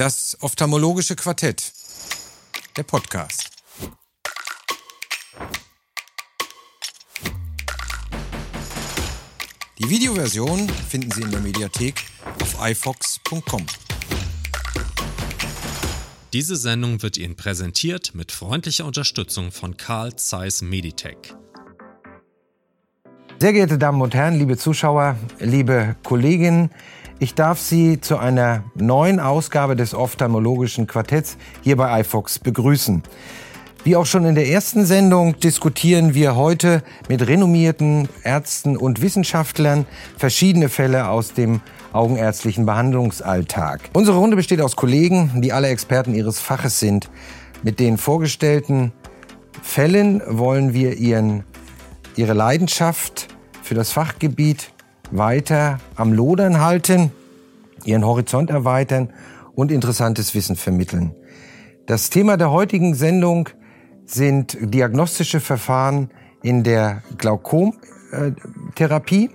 Das ophthalmologische Quartett. Der Podcast. Die Videoversion finden Sie in der Mediathek auf ifox.com. Diese Sendung wird Ihnen präsentiert mit freundlicher Unterstützung von Carl Zeiss Meditech. Sehr geehrte Damen und Herren, liebe Zuschauer, liebe Kolleginnen, ich darf Sie zu einer neuen Ausgabe des ophthalmologischen Quartetts hier bei iFox begrüßen. Wie auch schon in der ersten Sendung diskutieren wir heute mit renommierten Ärzten und Wissenschaftlern verschiedene Fälle aus dem augenärztlichen Behandlungsalltag. Unsere Runde besteht aus Kollegen, die alle Experten ihres Faches sind. Mit den vorgestellten Fällen wollen wir ihren, ihre Leidenschaft für das Fachgebiet weiter am Lodern halten, ihren Horizont erweitern und interessantes Wissen vermitteln. Das Thema der heutigen Sendung sind diagnostische Verfahren in der Glaukomtherapie.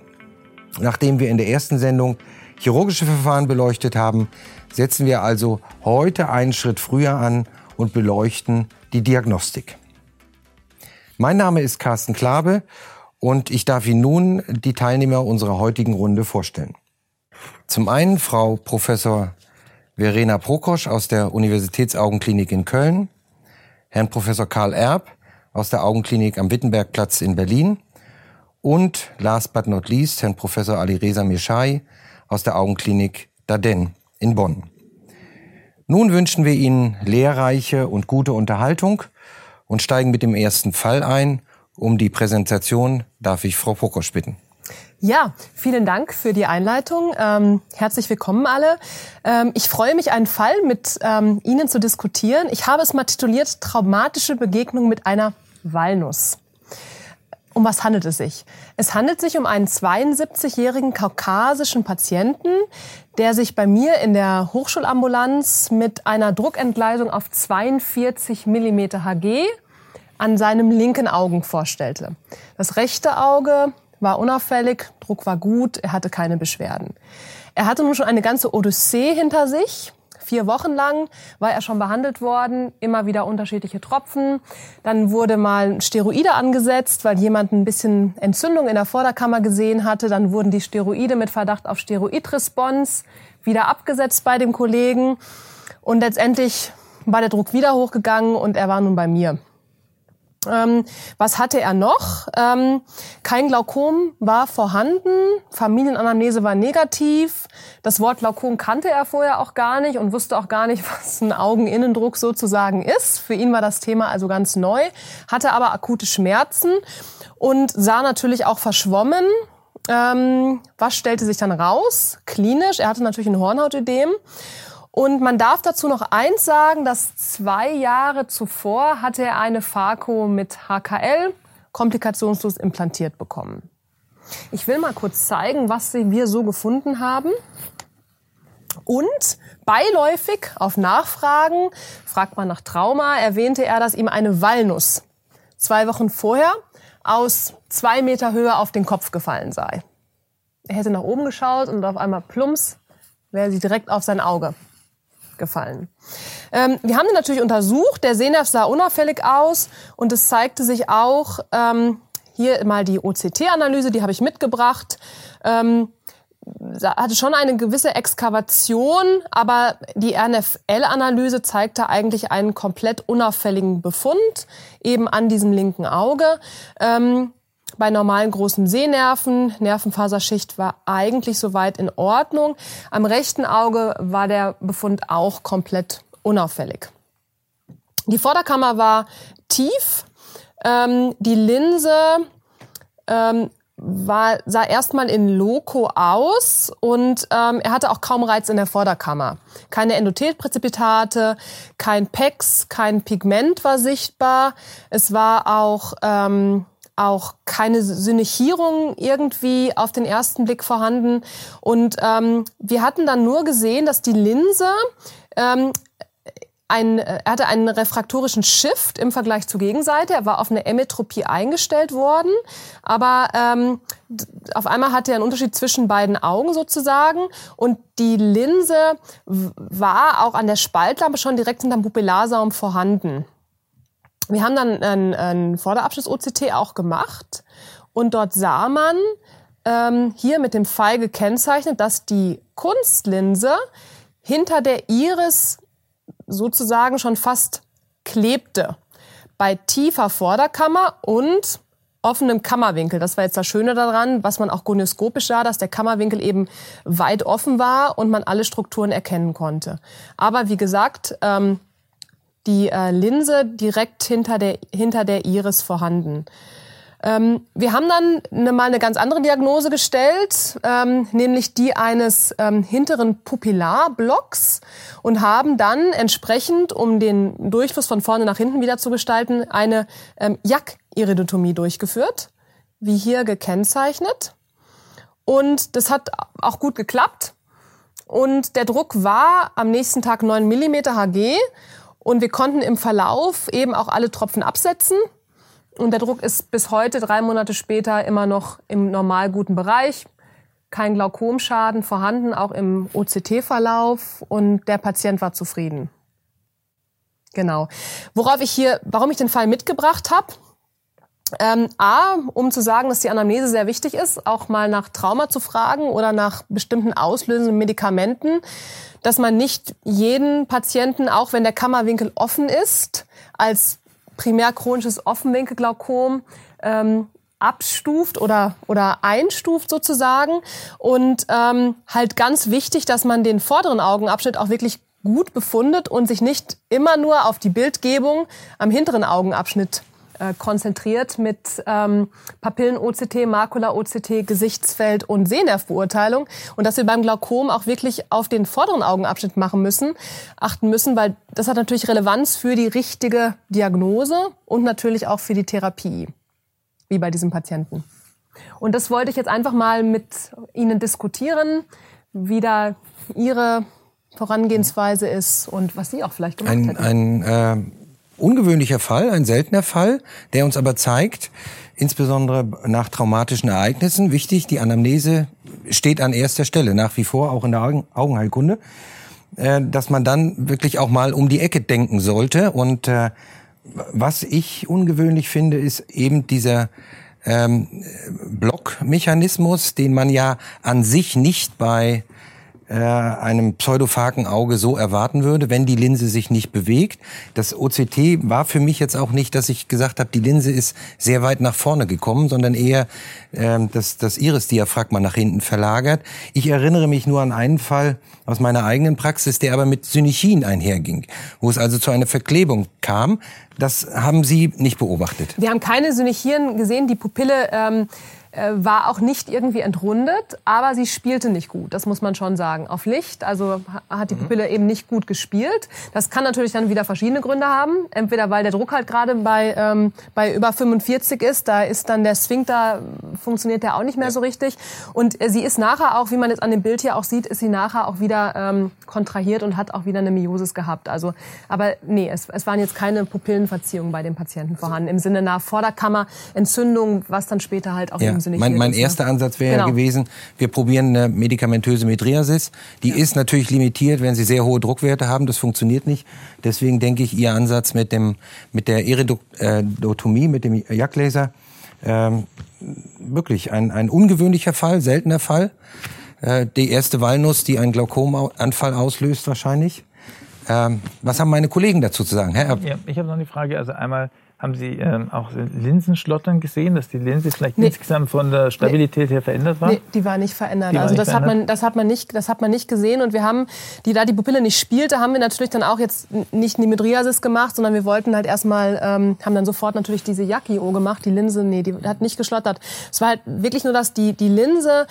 Nachdem wir in der ersten Sendung chirurgische Verfahren beleuchtet haben, setzen wir also heute einen Schritt früher an und beleuchten die Diagnostik. Mein Name ist Carsten Klabe und ich darf Ihnen nun die Teilnehmer unserer heutigen Runde vorstellen. Zum einen Frau Professor Verena Prokosch aus der Universitätsaugenklinik in Köln, Herrn Professor Karl Erb aus der Augenklinik am Wittenbergplatz in Berlin und last but not least Herrn Professor Alireza Meshai aus der Augenklinik Daden in Bonn. Nun wünschen wir Ihnen lehrreiche und gute Unterhaltung und steigen mit dem ersten Fall ein. Um die Präsentation darf ich Frau Pokosch bitten. Ja, vielen Dank für die Einleitung. Ähm, herzlich willkommen alle. Ähm, ich freue mich, einen Fall mit ähm, Ihnen zu diskutieren. Ich habe es mal tituliert Traumatische Begegnung mit einer Walnuss. Um was handelt es sich? Es handelt sich um einen 72-jährigen kaukasischen Patienten, der sich bei mir in der Hochschulambulanz mit einer Druckentgleisung auf 42 mm Hg an seinem linken Augen vorstellte. Das rechte Auge war unauffällig, Druck war gut, er hatte keine Beschwerden. Er hatte nun schon eine ganze Odyssee hinter sich. Vier Wochen lang war er schon behandelt worden, immer wieder unterschiedliche Tropfen. Dann wurde mal Steroide angesetzt, weil jemand ein bisschen Entzündung in der Vorderkammer gesehen hatte. Dann wurden die Steroide mit Verdacht auf Steroidresponse wieder abgesetzt bei dem Kollegen. Und letztendlich war der Druck wieder hochgegangen und er war nun bei mir. Ähm, was hatte er noch? Ähm, kein Glaukom war vorhanden, Familienanamnese war negativ. Das Wort Glaukom kannte er vorher auch gar nicht und wusste auch gar nicht, was ein Augeninnendruck sozusagen ist. Für ihn war das Thema also ganz neu, hatte aber akute Schmerzen und sah natürlich auch verschwommen. Ähm, was stellte sich dann raus? Klinisch, er hatte natürlich ein Hornhautödem. Und man darf dazu noch eins sagen, dass zwei Jahre zuvor hatte er eine Phaco mit HKL komplikationslos implantiert bekommen. Ich will mal kurz zeigen, was wir so gefunden haben. Und beiläufig auf Nachfragen, fragt man nach Trauma, erwähnte er, dass ihm eine Walnuss zwei Wochen vorher aus zwei Meter Höhe auf den Kopf gefallen sei. Er hätte nach oben geschaut und auf einmal plumps wäre sie direkt auf sein Auge gefallen. Ähm, wir haben den natürlich untersucht. Der Sehnerv sah unauffällig aus und es zeigte sich auch ähm, hier mal die OCT-Analyse, die habe ich mitgebracht. Ähm, hatte schon eine gewisse Exkavation, aber die RNFL-Analyse zeigte eigentlich einen komplett unauffälligen Befund eben an diesem linken Auge. Ähm, bei normalen großen Sehnerven. Nervenfaserschicht war eigentlich soweit in Ordnung. Am rechten Auge war der Befund auch komplett unauffällig. Die Vorderkammer war tief. Ähm, die Linse ähm, war, sah erstmal in Loco aus und ähm, er hatte auch kaum Reiz in der Vorderkammer. Keine Endothelpräzipitate, kein PEX, kein Pigment war sichtbar. Es war auch ähm, auch keine Synechierung irgendwie auf den ersten Blick vorhanden. Und ähm, wir hatten dann nur gesehen, dass die Linse ähm, ein, er hatte einen refraktorischen Shift im Vergleich zur Gegenseite. Er war auf eine Emmetropie eingestellt worden, aber ähm, auf einmal hatte er einen Unterschied zwischen beiden Augen sozusagen und die Linse war auch an der Spaltlampe schon direkt hinterm Pupillarsaum vorhanden. Wir haben dann einen, einen Vorderabschluss-OCT auch gemacht und dort sah man ähm, hier mit dem Pfeil gekennzeichnet, dass die Kunstlinse hinter der Iris sozusagen schon fast klebte. Bei tiefer Vorderkammer und offenem Kammerwinkel. Das war jetzt das Schöne daran, was man auch gonioskopisch sah, dass der Kammerwinkel eben weit offen war und man alle Strukturen erkennen konnte. Aber wie gesagt, ähm, die äh, Linse direkt hinter der, hinter der Iris vorhanden. Ähm, wir haben dann eine, mal eine ganz andere Diagnose gestellt, ähm, nämlich die eines ähm, hinteren Pupillarblocks und haben dann entsprechend, um den Durchfluss von vorne nach hinten wieder zu gestalten, eine ähm, Jack-Iridotomie durchgeführt, wie hier gekennzeichnet. Und das hat auch gut geklappt. Und der Druck war am nächsten Tag 9 mm Hg und wir konnten im Verlauf eben auch alle Tropfen absetzen und der Druck ist bis heute, drei Monate später, immer noch im normal guten Bereich. Kein Glaukomschaden vorhanden, auch im OCT-Verlauf. Und der Patient war zufrieden. Genau. Worauf ich hier, warum ich den Fall mitgebracht habe, ähm, A, um zu sagen, dass die Anamnese sehr wichtig ist, auch mal nach Trauma zu fragen oder nach bestimmten auslösenden Medikamenten, dass man nicht jeden Patienten, auch wenn der Kammerwinkel offen ist, als primär chronisches Offenwinkelglaukom ähm, abstuft oder, oder einstuft sozusagen. Und ähm, halt ganz wichtig, dass man den vorderen Augenabschnitt auch wirklich gut befundet und sich nicht immer nur auf die Bildgebung am hinteren Augenabschnitt äh, konzentriert mit ähm, Papillen-OCT, Makula-OCT, Gesichtsfeld und Sehnervbeurteilung und dass wir beim Glaukom auch wirklich auf den vorderen Augenabschnitt machen müssen, achten müssen, weil das hat natürlich Relevanz für die richtige Diagnose und natürlich auch für die Therapie, wie bei diesem Patienten. Und das wollte ich jetzt einfach mal mit Ihnen diskutieren, wie da Ihre Vorangehensweise ist und was Sie auch vielleicht gemacht ein, hätten. Ein äh ungewöhnlicher Fall, ein seltener Fall, der uns aber zeigt, insbesondere nach traumatischen Ereignissen, wichtig, die Anamnese steht an erster Stelle, nach wie vor auch in der Augenheilkunde, äh, dass man dann wirklich auch mal um die Ecke denken sollte. Und äh, was ich ungewöhnlich finde, ist eben dieser ähm, Blockmechanismus, den man ja an sich nicht bei äh, einem pseudophagen Auge so erwarten würde, wenn die Linse sich nicht bewegt. Das OCT war für mich jetzt auch nicht, dass ich gesagt habe, die Linse ist sehr weit nach vorne gekommen, sondern eher äh, das, das Iris-Diaphragma nach hinten verlagert. Ich erinnere mich nur an einen Fall aus meiner eigenen Praxis, der aber mit Synichin einherging, wo es also zu einer Verklebung kam. Das haben Sie nicht beobachtet. Wir haben keine Synichien gesehen. Die Pupille ähm, äh, war auch nicht irgendwie entrundet, aber sie spielte nicht gut. Das muss man schon sagen. Auf Licht, also hat die mhm. Pupille mhm. eben nicht gut gespielt. Das kann natürlich dann wieder verschiedene Gründe haben. Entweder weil der Druck halt gerade bei, ähm, bei über 45 ist, da ist dann der Sphinkter, funktioniert der auch nicht mehr ja. so richtig. Und äh, sie ist nachher auch, wie man jetzt an dem Bild hier auch sieht, ist sie nachher auch wieder ähm, kontrahiert und hat auch wieder eine Miosis gehabt. Also, aber nee, es, es waren jetzt keine Pupillenverziehungen bei dem Patienten vorhanden. Im Sinne nach Vorderkammerentzündung, was dann später halt auch ja. im Sinne Mein, mein erster Ansatz wäre genau. gewesen, wir probieren eine medikamentöse Metriasis. Die ja. ist natürlich limitiert, wenn Sie sehr hohe Druckwerte haben. Das funktioniert nicht. Deswegen denke ich, Ihr Ansatz mit dem mit der Iridotomie, mit dem Jagdlaser, ähm, wirklich ein, ein ungewöhnlicher Fall, seltener Fall. Äh, die erste Walnuss, die einen Glaukomanfall auslöst wahrscheinlich. Ähm, was haben meine Kollegen dazu zu sagen? Herr ja, ich habe noch eine Frage. Also einmal haben Sie ähm, auch Linsenschlottern gesehen, dass die Linse vielleicht nee. insgesamt von der Stabilität nee. her verändert war? Nee, die war nicht verändert. War also nicht das verändert? hat man, das hat man nicht, das hat man nicht gesehen. Und wir haben, die da die Pupille nicht spielte, haben wir natürlich dann auch jetzt nicht eine Midriasis gemacht, sondern wir wollten halt erstmal, ähm, haben dann sofort natürlich diese Yakio gemacht. Die Linse, nee, die hat nicht geschlottert. Es war halt wirklich nur, dass die die Linse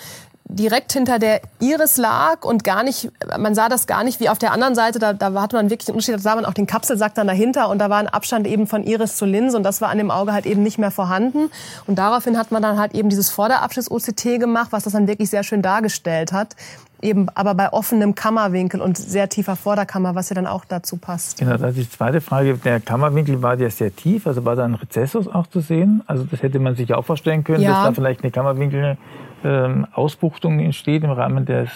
direkt hinter der Iris lag und gar nicht, man sah das gar nicht wie auf der anderen Seite, da, da hatte man wirklich einen Unterschied, da sah man auch den Kapselsack dann dahinter und da war ein Abstand eben von Iris zur Linse und das war an dem Auge halt eben nicht mehr vorhanden. Und daraufhin hat man dann halt eben dieses Vorderabschnitt-OCT gemacht, was das dann wirklich sehr schön dargestellt hat, eben aber bei offenem Kammerwinkel und sehr tiefer Vorderkammer, was ja dann auch dazu passt. Genau, das ist die zweite Frage. Der Kammerwinkel war ja sehr tief, also war da ein Rezessus auch zu sehen? Also das hätte man sich auch vorstellen können, ja. dass da vielleicht eine Kammerwinkel ähm, Ausbuchtung entsteht im Rahmen des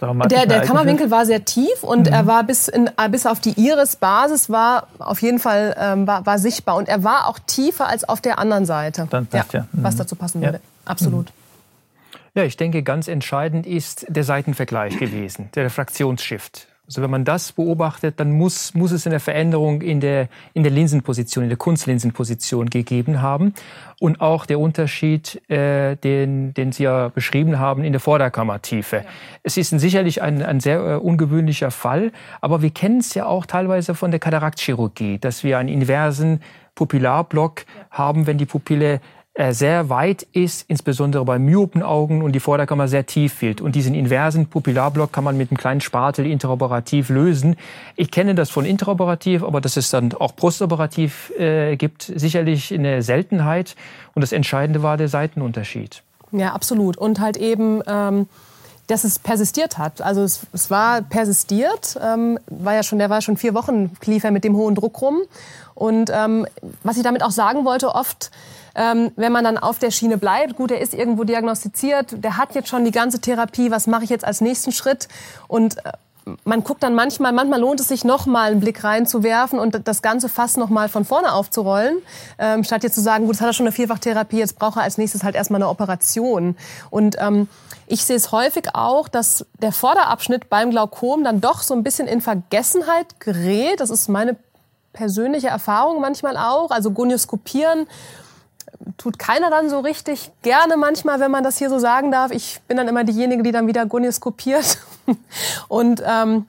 der, der Kammerwinkel war sehr tief und mhm. er war bis, in, bis auf die Iris-Basis war auf jeden Fall ähm, war, war sichtbar und er war auch tiefer als auf der anderen Seite. Dann passt ja, ja. Mhm. Was dazu passen würde. Absolut. Mhm. Ja, ich denke, ganz entscheidend ist der Seitenvergleich gewesen, der Refraktionsshift. Also wenn man das beobachtet, dann muss, muss es eine Veränderung in der, in der Linsenposition, in der Kunstlinsenposition gegeben haben. Und auch der Unterschied, äh, den, den Sie ja beschrieben haben, in der Vorderkammertiefe. Ja. Es ist sicherlich ein, ein sehr äh, ungewöhnlicher Fall, aber wir kennen es ja auch teilweise von der Kataraktchirurgie, dass wir einen inversen Pupillarblock ja. haben, wenn die Pupille sehr weit ist, insbesondere bei myopen Augen und die Vorderkammer sehr tief fehlt. Und diesen inversen Pupillarblock kann man mit einem kleinen Spatel interoperativ lösen. Ich kenne das von interoperativ, aber dass es dann auch postoperativ äh, gibt, sicherlich eine Seltenheit. Und das Entscheidende war der Seitenunterschied. Ja, absolut. Und halt eben... Ähm dass es persistiert hat. Also es, es war persistiert, ähm, war ja schon, der war schon vier Wochen lief er mit dem hohen Druck rum. Und ähm, was ich damit auch sagen wollte, oft ähm, wenn man dann auf der Schiene bleibt, gut, er ist irgendwo diagnostiziert, der hat jetzt schon die ganze Therapie, was mache ich jetzt als nächsten Schritt? Und äh, man guckt dann manchmal, manchmal lohnt es sich noch mal einen Blick reinzuwerfen und das ganze Fass noch mal von vorne aufzurollen, ähm, statt jetzt zu sagen, gut, jetzt hat er schon eine Vierfachtherapie, jetzt braucht er als nächstes halt erstmal eine Operation. Und ähm, ich sehe es häufig auch, dass der Vorderabschnitt beim Glaukom dann doch so ein bisschen in Vergessenheit gerät. Das ist meine persönliche Erfahrung manchmal auch. Also Gonioskopieren tut keiner dann so richtig gerne manchmal, wenn man das hier so sagen darf. Ich bin dann immer diejenige, die dann wieder gonioskopiert. Und ähm,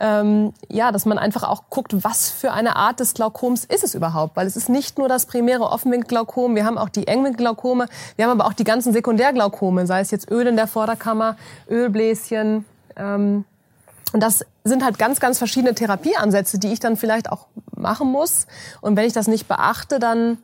ähm, ja, dass man einfach auch guckt, was für eine Art des Glaukoms ist es überhaupt. Weil es ist nicht nur das primäre Offenwinkelglaukom, wir haben auch die Engwinkelglaukome, wir haben aber auch die ganzen Sekundärglaukome, sei es jetzt Öl in der Vorderkammer, Ölbläschen. Ähm, und das sind halt ganz, ganz verschiedene Therapieansätze, die ich dann vielleicht auch machen muss. Und wenn ich das nicht beachte, dann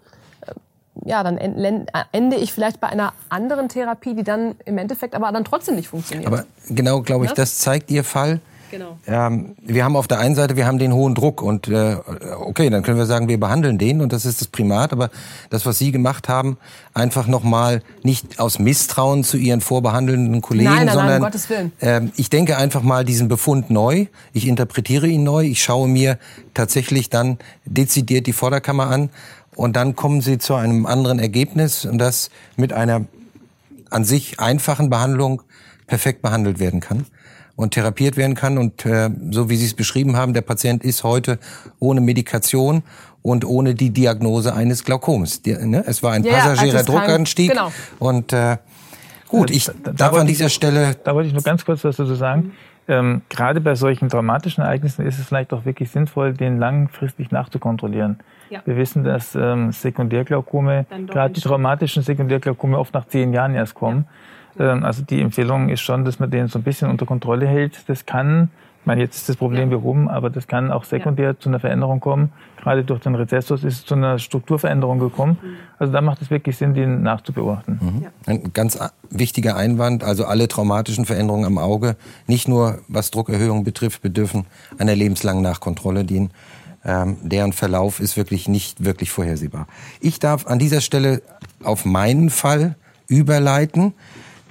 ja, dann ende ich vielleicht bei einer anderen Therapie, die dann im Endeffekt aber dann trotzdem nicht funktioniert. Aber genau, glaube ich, ja? das zeigt Ihr Fall. Genau. Ähm, wir haben auf der einen Seite, wir haben den hohen Druck und äh, okay, dann können wir sagen, wir behandeln den und das ist das Primat. Aber das, was Sie gemacht haben, einfach nochmal nicht aus Misstrauen zu Ihren vorbehandelnden Kollegen, nein, nein, sondern nein, um Gottes Willen. Äh, ich denke einfach mal diesen Befund neu. Ich interpretiere ihn neu. Ich schaue mir tatsächlich dann dezidiert die Vorderkammer an und dann kommen sie zu einem anderen Ergebnis und das mit einer an sich einfachen Behandlung perfekt behandelt werden kann und therapiert werden kann. Und äh, so wie Sie es beschrieben haben, der Patient ist heute ohne Medikation und ohne die Diagnose eines Glaukoms. Die, ne? Es war ein ja, passagierer also Druckanstieg. Genau. Und äh, gut, ich da, da, darf da an dieser ich, Stelle... Da wollte ich nur ganz kurz was dazu sagen. Ähm, gerade bei solchen traumatischen Ereignissen ist es vielleicht auch wirklich sinnvoll, den langfristig nachzukontrollieren. Ja. Wir wissen, dass ähm, Sekundärglaukome, gerade die traumatischen Sekundärglaukome oft nach zehn Jahren erst kommen. Ja. Ähm, also die Empfehlung ist schon, dass man den so ein bisschen unter Kontrolle hält. Das kann, ich meine, jetzt ist das Problem ja. behoben, aber das kann auch sekundär ja. zu einer Veränderung kommen. Gerade durch den Rezessus ist es zu einer Strukturveränderung gekommen. Mhm. Also da macht es wirklich Sinn, den nachzubeobachten. Mhm. Ja. Ein ganz wichtiger Einwand, also alle traumatischen Veränderungen am Auge, nicht nur was Druckerhöhung betrifft, bedürfen einer lebenslangen Nachkontrolle, die ähm, deren Verlauf ist wirklich nicht wirklich vorhersehbar. Ich darf an dieser Stelle auf meinen Fall überleiten,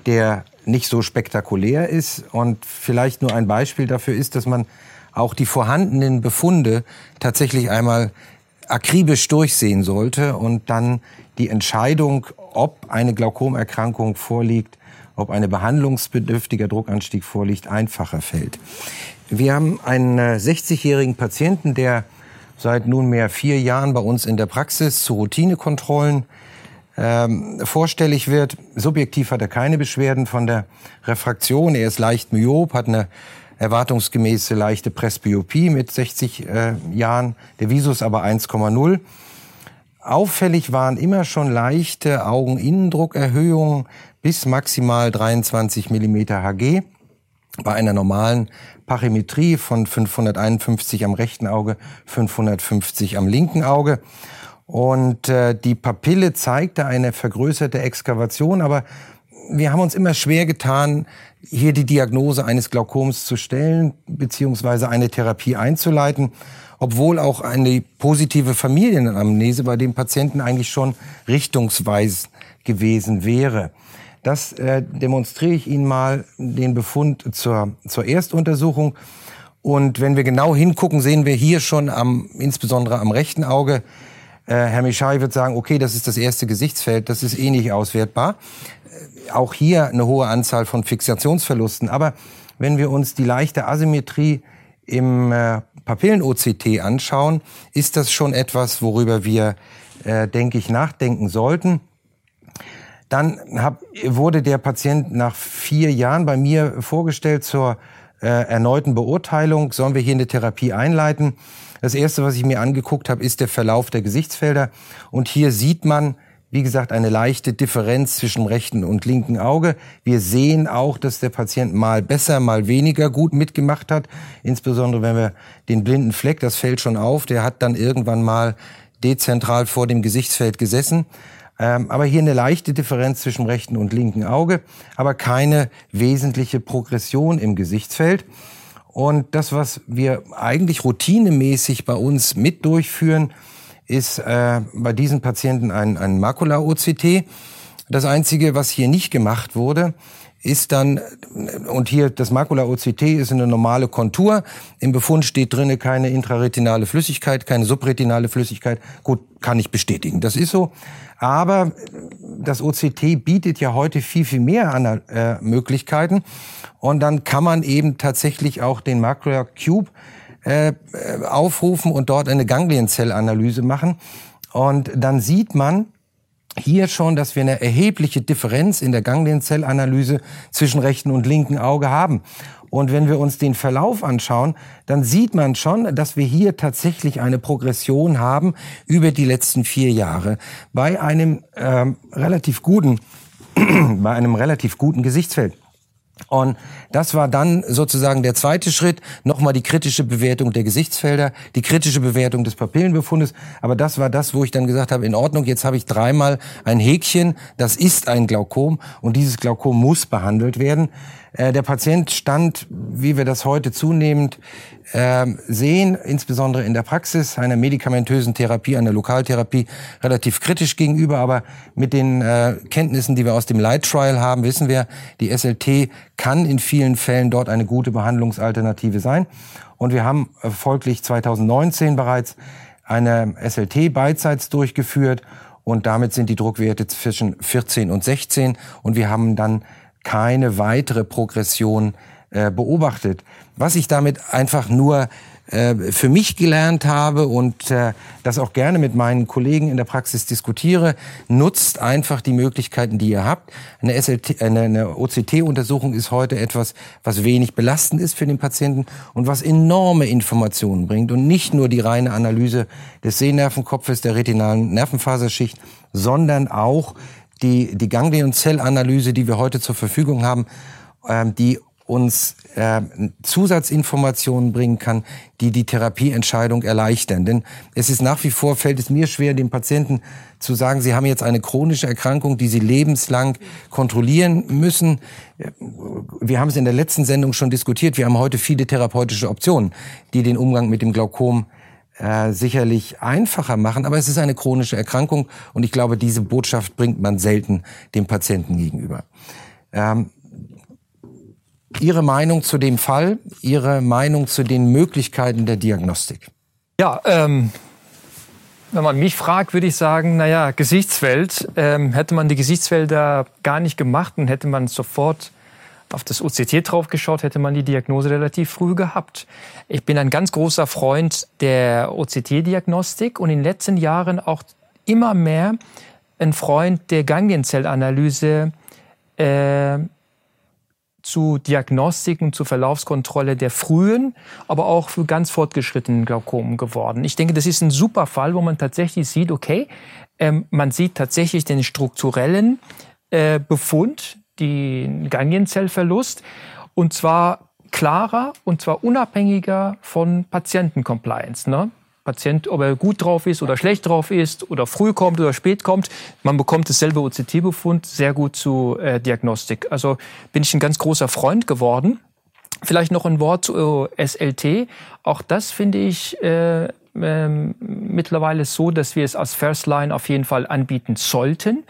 der nicht so spektakulär ist und vielleicht nur ein Beispiel dafür ist, dass man auch die vorhandenen Befunde tatsächlich einmal akribisch durchsehen sollte und dann die Entscheidung, ob eine Glaukomerkrankung vorliegt, ob ein behandlungsbedürftiger Druckanstieg vorliegt, einfacher fällt. Wir haben einen 60-jährigen äh, Patienten, der seit nunmehr vier Jahren bei uns in der Praxis zu Routinekontrollen ähm, vorstellig wird. Subjektiv hat er keine Beschwerden von der Refraktion. Er ist leicht myop, hat eine erwartungsgemäße leichte Presbyopie mit 60 äh, Jahren, der Visus aber 1,0. Auffällig waren immer schon leichte Augeninnendruckerhöhungen bis maximal 23 Millimeter Hg. Bei einer normalen Pachymetrie von 551 am rechten Auge, 550 am linken Auge. Und äh, die Papille zeigte eine vergrößerte Exkavation, aber wir haben uns immer schwer getan, hier die Diagnose eines Glaukoms zu stellen, beziehungsweise eine Therapie einzuleiten, obwohl auch eine positive Familienamnese bei dem Patienten eigentlich schon richtungsweisend gewesen wäre. Das äh, demonstriere ich Ihnen mal, den Befund zur, zur Erstuntersuchung. Und wenn wir genau hingucken, sehen wir hier schon am, insbesondere am rechten Auge, äh, Herr Michai wird sagen, okay, das ist das erste Gesichtsfeld, das ist eh nicht auswertbar. Äh, auch hier eine hohe Anzahl von Fixationsverlusten. Aber wenn wir uns die leichte Asymmetrie im äh, Papillen-OCT anschauen, ist das schon etwas, worüber wir, äh, denke ich, nachdenken sollten. Dann hab, wurde der Patient nach vier Jahren bei mir vorgestellt zur äh, erneuten Beurteilung. Sollen wir hier eine Therapie einleiten? Das erste, was ich mir angeguckt habe, ist der Verlauf der Gesichtsfelder. Und hier sieht man, wie gesagt, eine leichte Differenz zwischen rechten und linken Auge. Wir sehen auch, dass der Patient mal besser, mal weniger gut mitgemacht hat. Insbesondere wenn wir den blinden Fleck, das fällt schon auf, der hat dann irgendwann mal dezentral vor dem Gesichtsfeld gesessen. Ähm, aber hier eine leichte Differenz zwischen rechten und linken Auge, aber keine wesentliche Progression im Gesichtsfeld. Und das, was wir eigentlich routinemäßig bei uns mit durchführen, ist äh, bei diesen Patienten ein, ein Makula-OCT. Das Einzige, was hier nicht gemacht wurde, ist dann, und hier das Makula-OCT ist eine normale Kontur. Im Befund steht drinne keine intraretinale Flüssigkeit, keine subretinale Flüssigkeit. Gut, kann ich bestätigen. Das ist so. Aber das OCT bietet ja heute viel, viel mehr an, äh, Möglichkeiten. Und dann kann man eben tatsächlich auch den Macula Cube äh, aufrufen und dort eine Ganglienzellanalyse machen. Und dann sieht man, hier schon, dass wir eine erhebliche Differenz in der Ganglienzellanalyse zwischen rechten und linken Auge haben. Und wenn wir uns den Verlauf anschauen, dann sieht man schon, dass wir hier tatsächlich eine Progression haben über die letzten vier Jahre bei einem ähm, relativ guten, bei einem relativ guten Gesichtsfeld. Und das war dann sozusagen der zweite Schritt, nochmal die kritische Bewertung der Gesichtsfelder, die kritische Bewertung des Papillenbefundes. Aber das war das, wo ich dann gesagt habe, in Ordnung, jetzt habe ich dreimal ein Häkchen, das ist ein Glaukom und dieses Glaukom muss behandelt werden. Äh, der Patient stand, wie wir das heute zunehmend äh, sehen, insbesondere in der Praxis einer medikamentösen Therapie, einer Lokaltherapie, relativ kritisch gegenüber. Aber mit den äh, Kenntnissen, die wir aus dem Light Trial haben, wissen wir, die SLT kann in vielen Fällen dort eine gute Behandlungsalternative sein. Und wir haben folglich 2019 bereits eine SLT beidseits durchgeführt und damit sind die Druckwerte zwischen 14 und 16 und wir haben dann keine weitere Progression äh, beobachtet. Was ich damit einfach nur äh, für mich gelernt habe und äh, das auch gerne mit meinen Kollegen in der Praxis diskutiere, nutzt einfach die Möglichkeiten, die ihr habt. Eine, eine OCT-Untersuchung ist heute etwas, was wenig belastend ist für den Patienten und was enorme Informationen bringt und nicht nur die reine Analyse des Sehnervenkopfes, der retinalen Nervenfaserschicht, sondern auch die, die Ganglionzellanalyse, die wir heute zur Verfügung haben, ähm, die uns äh, Zusatzinformationen bringen kann, die die Therapieentscheidung erleichtern. Denn es ist nach wie vor, fällt es mir schwer, dem Patienten zu sagen, Sie haben jetzt eine chronische Erkrankung, die Sie lebenslang kontrollieren müssen. Wir haben es in der letzten Sendung schon diskutiert. Wir haben heute viele therapeutische Optionen, die den Umgang mit dem Glaukom äh, sicherlich einfacher machen, aber es ist eine chronische Erkrankung und ich glaube, diese Botschaft bringt man selten dem Patienten gegenüber. Ähm, Ihre Meinung zu dem Fall, Ihre Meinung zu den Möglichkeiten der Diagnostik? Ja, ähm, wenn man mich fragt, würde ich sagen, naja, Gesichtsfeld, ähm, hätte man die Gesichtsfelder gar nicht gemacht und hätte man sofort auf das OCT draufgeschaut, hätte man die Diagnose relativ früh gehabt. Ich bin ein ganz großer Freund der OCT-Diagnostik und in den letzten Jahren auch immer mehr ein Freund der Ganglienzellanalyse äh, zu Diagnostik und zur Verlaufskontrolle der frühen, aber auch für ganz fortgeschrittenen Glaukomen geworden. Ich denke, das ist ein super Fall, wo man tatsächlich sieht, okay, ähm, man sieht tatsächlich den strukturellen äh, Befund den Ganglienzellverlust und zwar klarer und zwar unabhängiger von Patientencompliance. Ne? Patient, ob er gut drauf ist oder schlecht drauf ist oder früh kommt oder spät kommt. Man bekommt dasselbe OCT-Befund sehr gut zu äh, Diagnostik. Also bin ich ein ganz großer Freund geworden. Vielleicht noch ein Wort zu äh, SLT. Auch das finde ich äh, ähm, mittlerweile so, dass wir es als First Line auf jeden Fall anbieten sollten.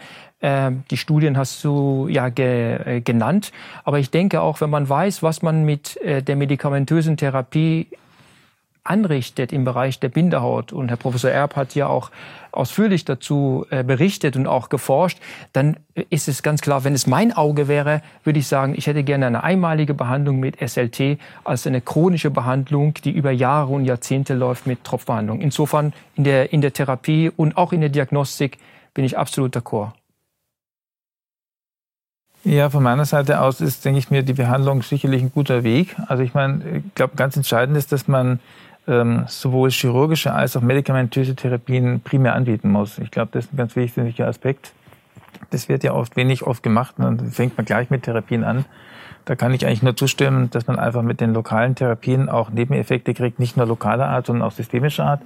Ähm, die Studien hast du ja ge, äh, genannt. Aber ich denke auch, wenn man weiß, was man mit äh, der medikamentösen Therapie anrichtet im Bereich der Bindehaut, und Herr Professor Erb hat ja auch ausführlich dazu äh, berichtet und auch geforscht, dann ist es ganz klar, wenn es mein Auge wäre, würde ich sagen, ich hätte gerne eine einmalige Behandlung mit SLT als eine chronische Behandlung, die über Jahre und Jahrzehnte läuft mit Tropfbehandlung. Insofern in der, in der Therapie und auch in der Diagnostik bin ich absolut d'accord. Ja, von meiner Seite aus ist, denke ich mir, die Behandlung sicherlich ein guter Weg. Also ich meine, ich glaube, ganz entscheidend ist, dass man ähm, sowohl chirurgische als auch medikamentöse Therapien primär anbieten muss. Ich glaube, das ist ein ganz wichtiger Aspekt. Das wird ja oft wenig oft gemacht. Dann fängt man gleich mit Therapien an. Da kann ich eigentlich nur zustimmen, dass man einfach mit den lokalen Therapien auch Nebeneffekte kriegt, nicht nur lokaler Art, sondern auch systemischer Art.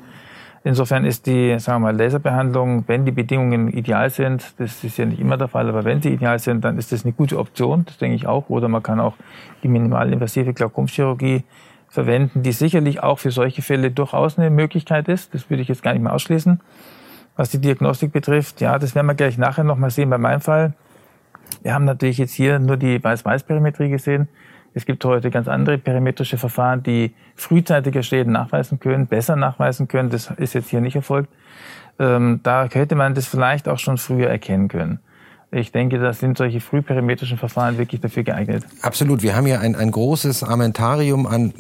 Insofern ist die, sagen wir mal, Laserbehandlung, wenn die Bedingungen ideal sind, das ist ja nicht immer der Fall, aber wenn sie ideal sind, dann ist das eine gute Option, das denke ich auch. Oder man kann auch die minimalinvasive Glaukomchirurgie verwenden, die sicherlich auch für solche Fälle durchaus eine Möglichkeit ist. Das würde ich jetzt gar nicht mehr ausschließen. Was die Diagnostik betrifft, ja, das werden wir gleich nachher nochmal sehen bei meinem Fall. Wir haben natürlich jetzt hier nur die Weiß-Weiß-Perimetrie gesehen. Es gibt heute ganz andere perimetrische Verfahren, die frühzeitiger Schäden nachweisen können, besser nachweisen können. Das ist jetzt hier nicht erfolgt. Ähm, da hätte man das vielleicht auch schon früher erkennen können. Ich denke, da sind solche frühperimetrischen Verfahren wirklich dafür geeignet. Absolut. Wir haben ja ein, ein großes Armentarium an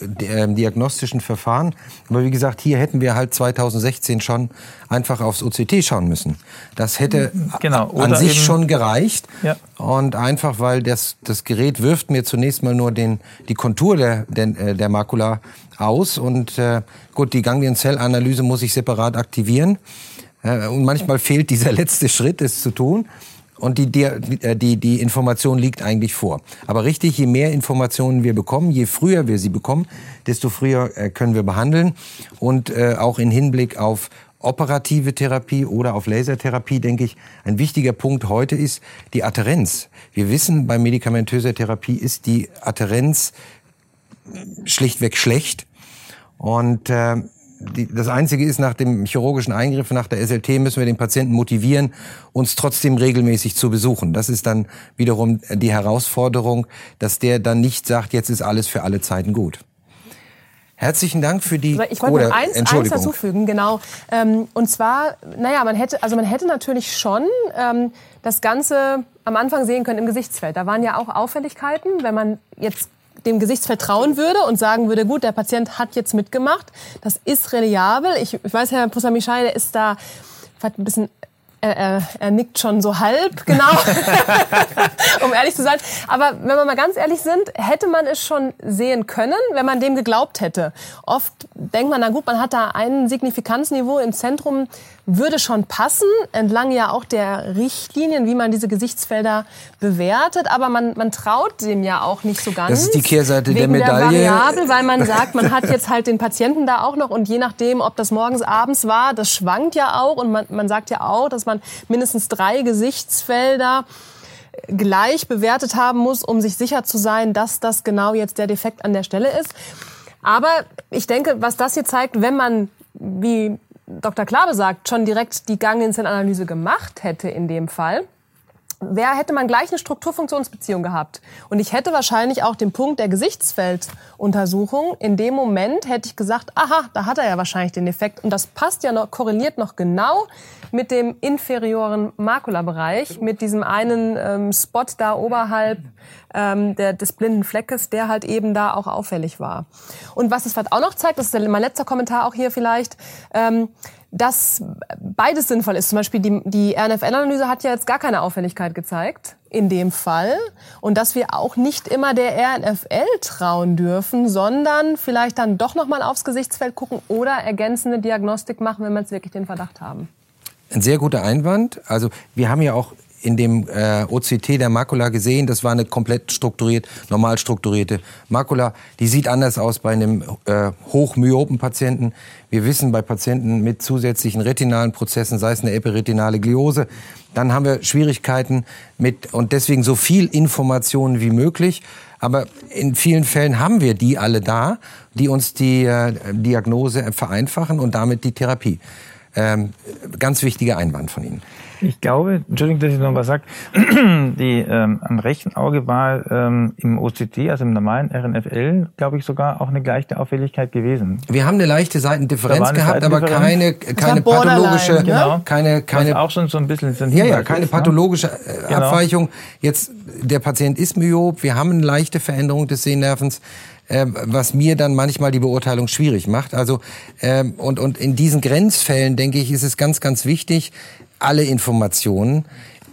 äh, diagnostischen Verfahren. Aber wie gesagt, hier hätten wir halt 2016 schon einfach aufs OCT schauen müssen. Das hätte genau. an sich schon gereicht. Ja. Und einfach, weil das, das Gerät wirft mir zunächst mal nur den, die Kontur der, der, äh, der Makula aus. Und äh, gut, die Ganglienzellanalyse muss ich separat aktivieren. Äh, und manchmal fehlt dieser letzte Schritt, es zu tun. Und die, die, äh, die, die Information liegt eigentlich vor. Aber richtig, je mehr Informationen wir bekommen, je früher wir sie bekommen, desto früher äh, können wir behandeln. Und äh, auch in Hinblick auf operative Therapie oder auf Lasertherapie, denke ich, ein wichtiger Punkt heute ist die Adherenz. Wir wissen, bei medikamentöser Therapie ist die Adherenz schlichtweg schlecht. Und äh, die, das Einzige ist, nach dem chirurgischen Eingriff, nach der SLT, müssen wir den Patienten motivieren, uns trotzdem regelmäßig zu besuchen. Das ist dann wiederum die Herausforderung, dass der dann nicht sagt, jetzt ist alles für alle Zeiten gut. Herzlichen Dank für die. Ich wollte noch eins, eins dazufügen, genau. Ähm, und zwar, naja, man hätte, also man hätte natürlich schon ähm, das Ganze am Anfang sehen können im Gesichtsfeld. Da waren ja auch Auffälligkeiten, wenn man jetzt dem Gesichtsfeld trauen würde und sagen würde, gut, der Patient hat jetzt mitgemacht, das ist reliabel. Ich, ich weiß, Herr Professor Michal, der ist da ein bisschen er, er, er nickt schon so halb, genau, um ehrlich zu sein. Aber wenn wir mal ganz ehrlich sind, hätte man es schon sehen können, wenn man dem geglaubt hätte. Oft denkt man, na gut, man hat da ein Signifikanzniveau im Zentrum, würde schon passen, entlang ja auch der Richtlinien, wie man diese Gesichtsfelder bewertet. Aber man, man traut dem ja auch nicht so ganz. Das ist die Kehrseite der Medaille. Der Variable, weil man sagt, man hat jetzt halt den Patienten da auch noch und je nachdem, ob das morgens, abends war, das schwankt ja auch und man, man sagt ja auch, dass man mindestens drei Gesichtsfelder gleich bewertet haben muss, um sich sicher zu sein, dass das genau jetzt der Defekt an der Stelle ist. Aber ich denke, was das hier zeigt, wenn man, wie Dr. Klabe sagt, schon direkt die Ganglienzellenanalyse gemacht hätte in dem Fall, wer hätte man gleich eine Strukturfunktionsbeziehung gehabt. Und ich hätte wahrscheinlich auch den Punkt der Gesichtsfelduntersuchung. In dem Moment hätte ich gesagt, aha, da hat er ja wahrscheinlich den Effekt. Und das passt ja noch, korreliert noch genau mit dem inferioren Makulabereich, mit diesem einen ähm, Spot da oberhalb ähm, der, des blinden Fleckes, der halt eben da auch auffällig war. Und was es halt auch noch zeigt, das ist mein letzter Kommentar auch hier vielleicht, ähm, dass beides sinnvoll ist. Zum Beispiel die, die RNFL-Analyse hat ja jetzt gar keine Auffälligkeit gezeigt in dem Fall und dass wir auch nicht immer der RNFL trauen dürfen, sondern vielleicht dann doch noch mal aufs Gesichtsfeld gucken oder ergänzende Diagnostik machen, wenn wir jetzt wirklich den Verdacht haben. Ein sehr guter Einwand. Also wir haben ja auch in dem äh, OCT der Makula gesehen. Das war eine komplett strukturiert, normal strukturierte Makula. Die sieht anders aus bei einem äh, hochmyopen Patienten. Wir wissen bei Patienten mit zusätzlichen retinalen Prozessen, sei es eine epiretinale Gliose, dann haben wir Schwierigkeiten mit und deswegen so viel Informationen wie möglich. Aber in vielen Fällen haben wir die alle da, die uns die äh, Diagnose vereinfachen und damit die Therapie. Ähm, ganz wichtiger Einwand von Ihnen. Ich glaube, Entschuldigung, dass ich noch was sage, die ähm, am rechten Auge war ähm, im OCT, also im normalen RNFL, glaube ich sogar auch eine leichte Auffälligkeit gewesen. Wir haben eine leichte Seitendifferenz eine gehabt, aber keine keine pathologische, ne? genau. keine keine was auch schon so ein bisschen so ein ja ja keine ist, ne? pathologische ne? Abweichung. Jetzt der Patient ist myop, wir haben eine leichte Veränderung des Sehnervens äh, was mir dann manchmal die Beurteilung schwierig macht. Also äh, und und in diesen Grenzfällen denke ich, ist es ganz ganz wichtig, alle Informationen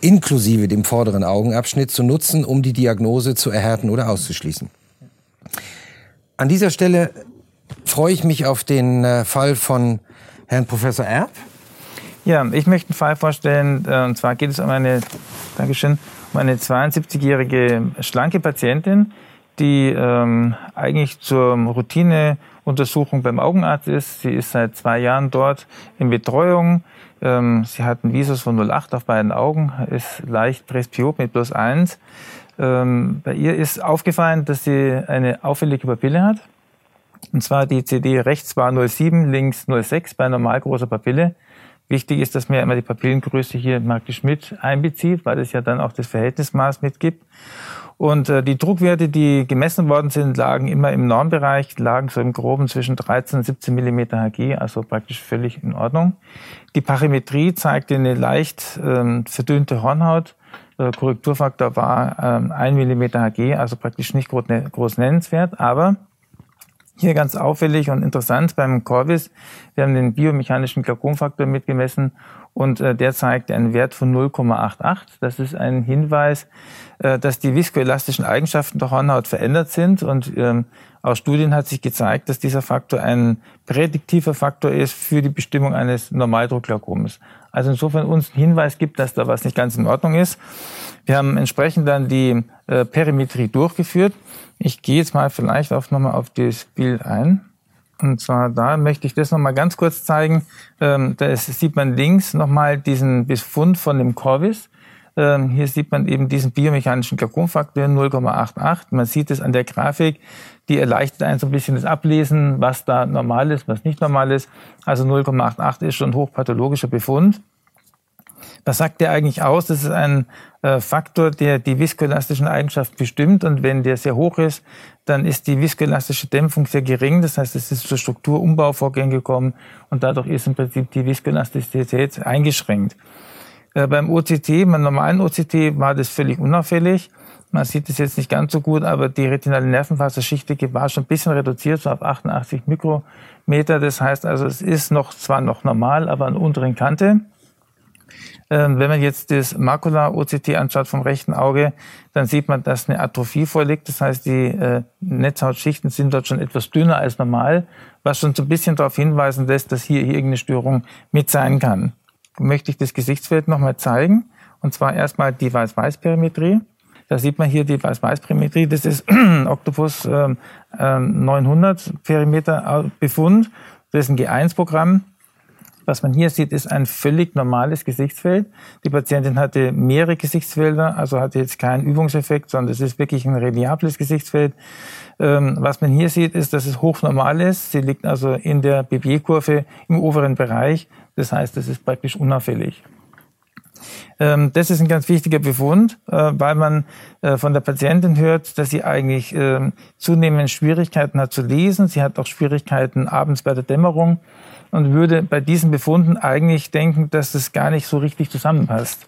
inklusive dem vorderen Augenabschnitt zu nutzen, um die Diagnose zu erhärten oder auszuschließen. An dieser Stelle freue ich mich auf den äh, Fall von Herrn Professor Erb. Ja, ich möchte einen Fall vorstellen, äh, und zwar geht es um eine, Dankeschön, um eine 72-jährige schlanke Patientin, die ähm, eigentlich zur Routineuntersuchung beim Augenarzt ist. Sie ist seit zwei Jahren dort in Betreuung. Ähm, sie hat einen Visus von 0,8 auf beiden Augen, ist leicht presbyop mit plus 1. Ähm, bei ihr ist aufgefallen, dass sie eine auffällige Papille hat. Und zwar die CD rechts war 0,7, links 0,6 bei normal großer Papille. Wichtig ist, dass man ja immer die Papillengröße hier praktisch mit einbezieht, weil es ja dann auch das Verhältnismaß mitgibt. Und äh, die Druckwerte, die gemessen worden sind, lagen immer im Normbereich, lagen so im Groben zwischen 13 und 17 Millimeter Hg, also praktisch völlig in Ordnung. Die Parimetrie zeigte eine leicht ähm, verdünnte Hornhaut. Der Korrekturfaktor war ähm, 1 Millimeter Hg, also praktisch nicht groß, ne, groß nennenswert, aber hier ganz auffällig und interessant beim Corvis, wir haben den biomechanischen Glaukomfaktor mitgemessen und äh, der zeigt einen Wert von 0,88. Das ist ein Hinweis, äh, dass die viskoelastischen Eigenschaften der Hornhaut verändert sind und ähm, aus Studien hat sich gezeigt, dass dieser Faktor ein prädiktiver Faktor ist für die Bestimmung eines Normaldruckglaukomes. Also insofern uns ein Hinweis gibt, dass da was nicht ganz in Ordnung ist. Wir haben entsprechend dann die äh, Perimetrie durchgeführt. Ich gehe jetzt mal vielleicht auch nochmal auf das Bild ein. Und zwar da möchte ich das nochmal ganz kurz zeigen. Ähm, da ist, sieht man links nochmal diesen Befund von dem Corvis. Ähm, hier sieht man eben diesen biomechanischen Glaukomfaktor 0,88. Man sieht es an der Grafik. Die erleichtert einen so ein bisschen das Ablesen, was da normal ist, was nicht normal ist. Also 0,88 ist schon hochpathologischer Befund. Was sagt der eigentlich aus? Das ist ein Faktor, der die viskoelastischen Eigenschaften bestimmt. Und wenn der sehr hoch ist, dann ist die viskoelastische Dämpfung sehr gering. Das heißt, es ist zu Strukturumbauvorgängen gekommen und dadurch ist im Prinzip die Viskoelastizität eingeschränkt. Äh, beim OCT, beim normalen OCT, war das völlig unauffällig. Man sieht es jetzt nicht ganz so gut, aber die retinale Nervenfaserschicht war schon ein bisschen reduziert, so auf 88 Mikrometer. Das heißt also, es ist noch zwar noch normal, aber an unteren Kante. Ähm, wenn man jetzt das Makula-OCT anschaut vom rechten Auge, dann sieht man, dass eine Atrophie vorliegt. Das heißt, die äh, Netzhautschichten sind dort schon etwas dünner als normal, was schon so ein bisschen darauf hinweisen lässt, dass hier irgendeine Störung mit sein kann. Möchte ich das Gesichtsfeld nochmal zeigen. Und zwar erstmal die Weiß-Weiß-Perimetrie. Da sieht man hier die Weiß-Weiß-Perimetrie. Das ist Octopus ähm, äh, 900 Perimeter Befund. Das ist ein G1-Programm. Was man hier sieht, ist ein völlig normales Gesichtsfeld. Die Patientin hatte mehrere Gesichtsfelder, also hatte jetzt keinen Übungseffekt, sondern es ist wirklich ein reliables Gesichtsfeld. Ähm, was man hier sieht, ist, dass es hochnormal ist. Sie liegt also in der BB-Kurve im oberen Bereich. Das heißt, es ist praktisch unauffällig. Ähm, das ist ein ganz wichtiger Befund, äh, weil man äh, von der Patientin hört, dass sie eigentlich ähm, zunehmend Schwierigkeiten hat zu lesen. Sie hat auch Schwierigkeiten abends bei der Dämmerung und würde bei diesen Befunden eigentlich denken, dass das gar nicht so richtig zusammenpasst.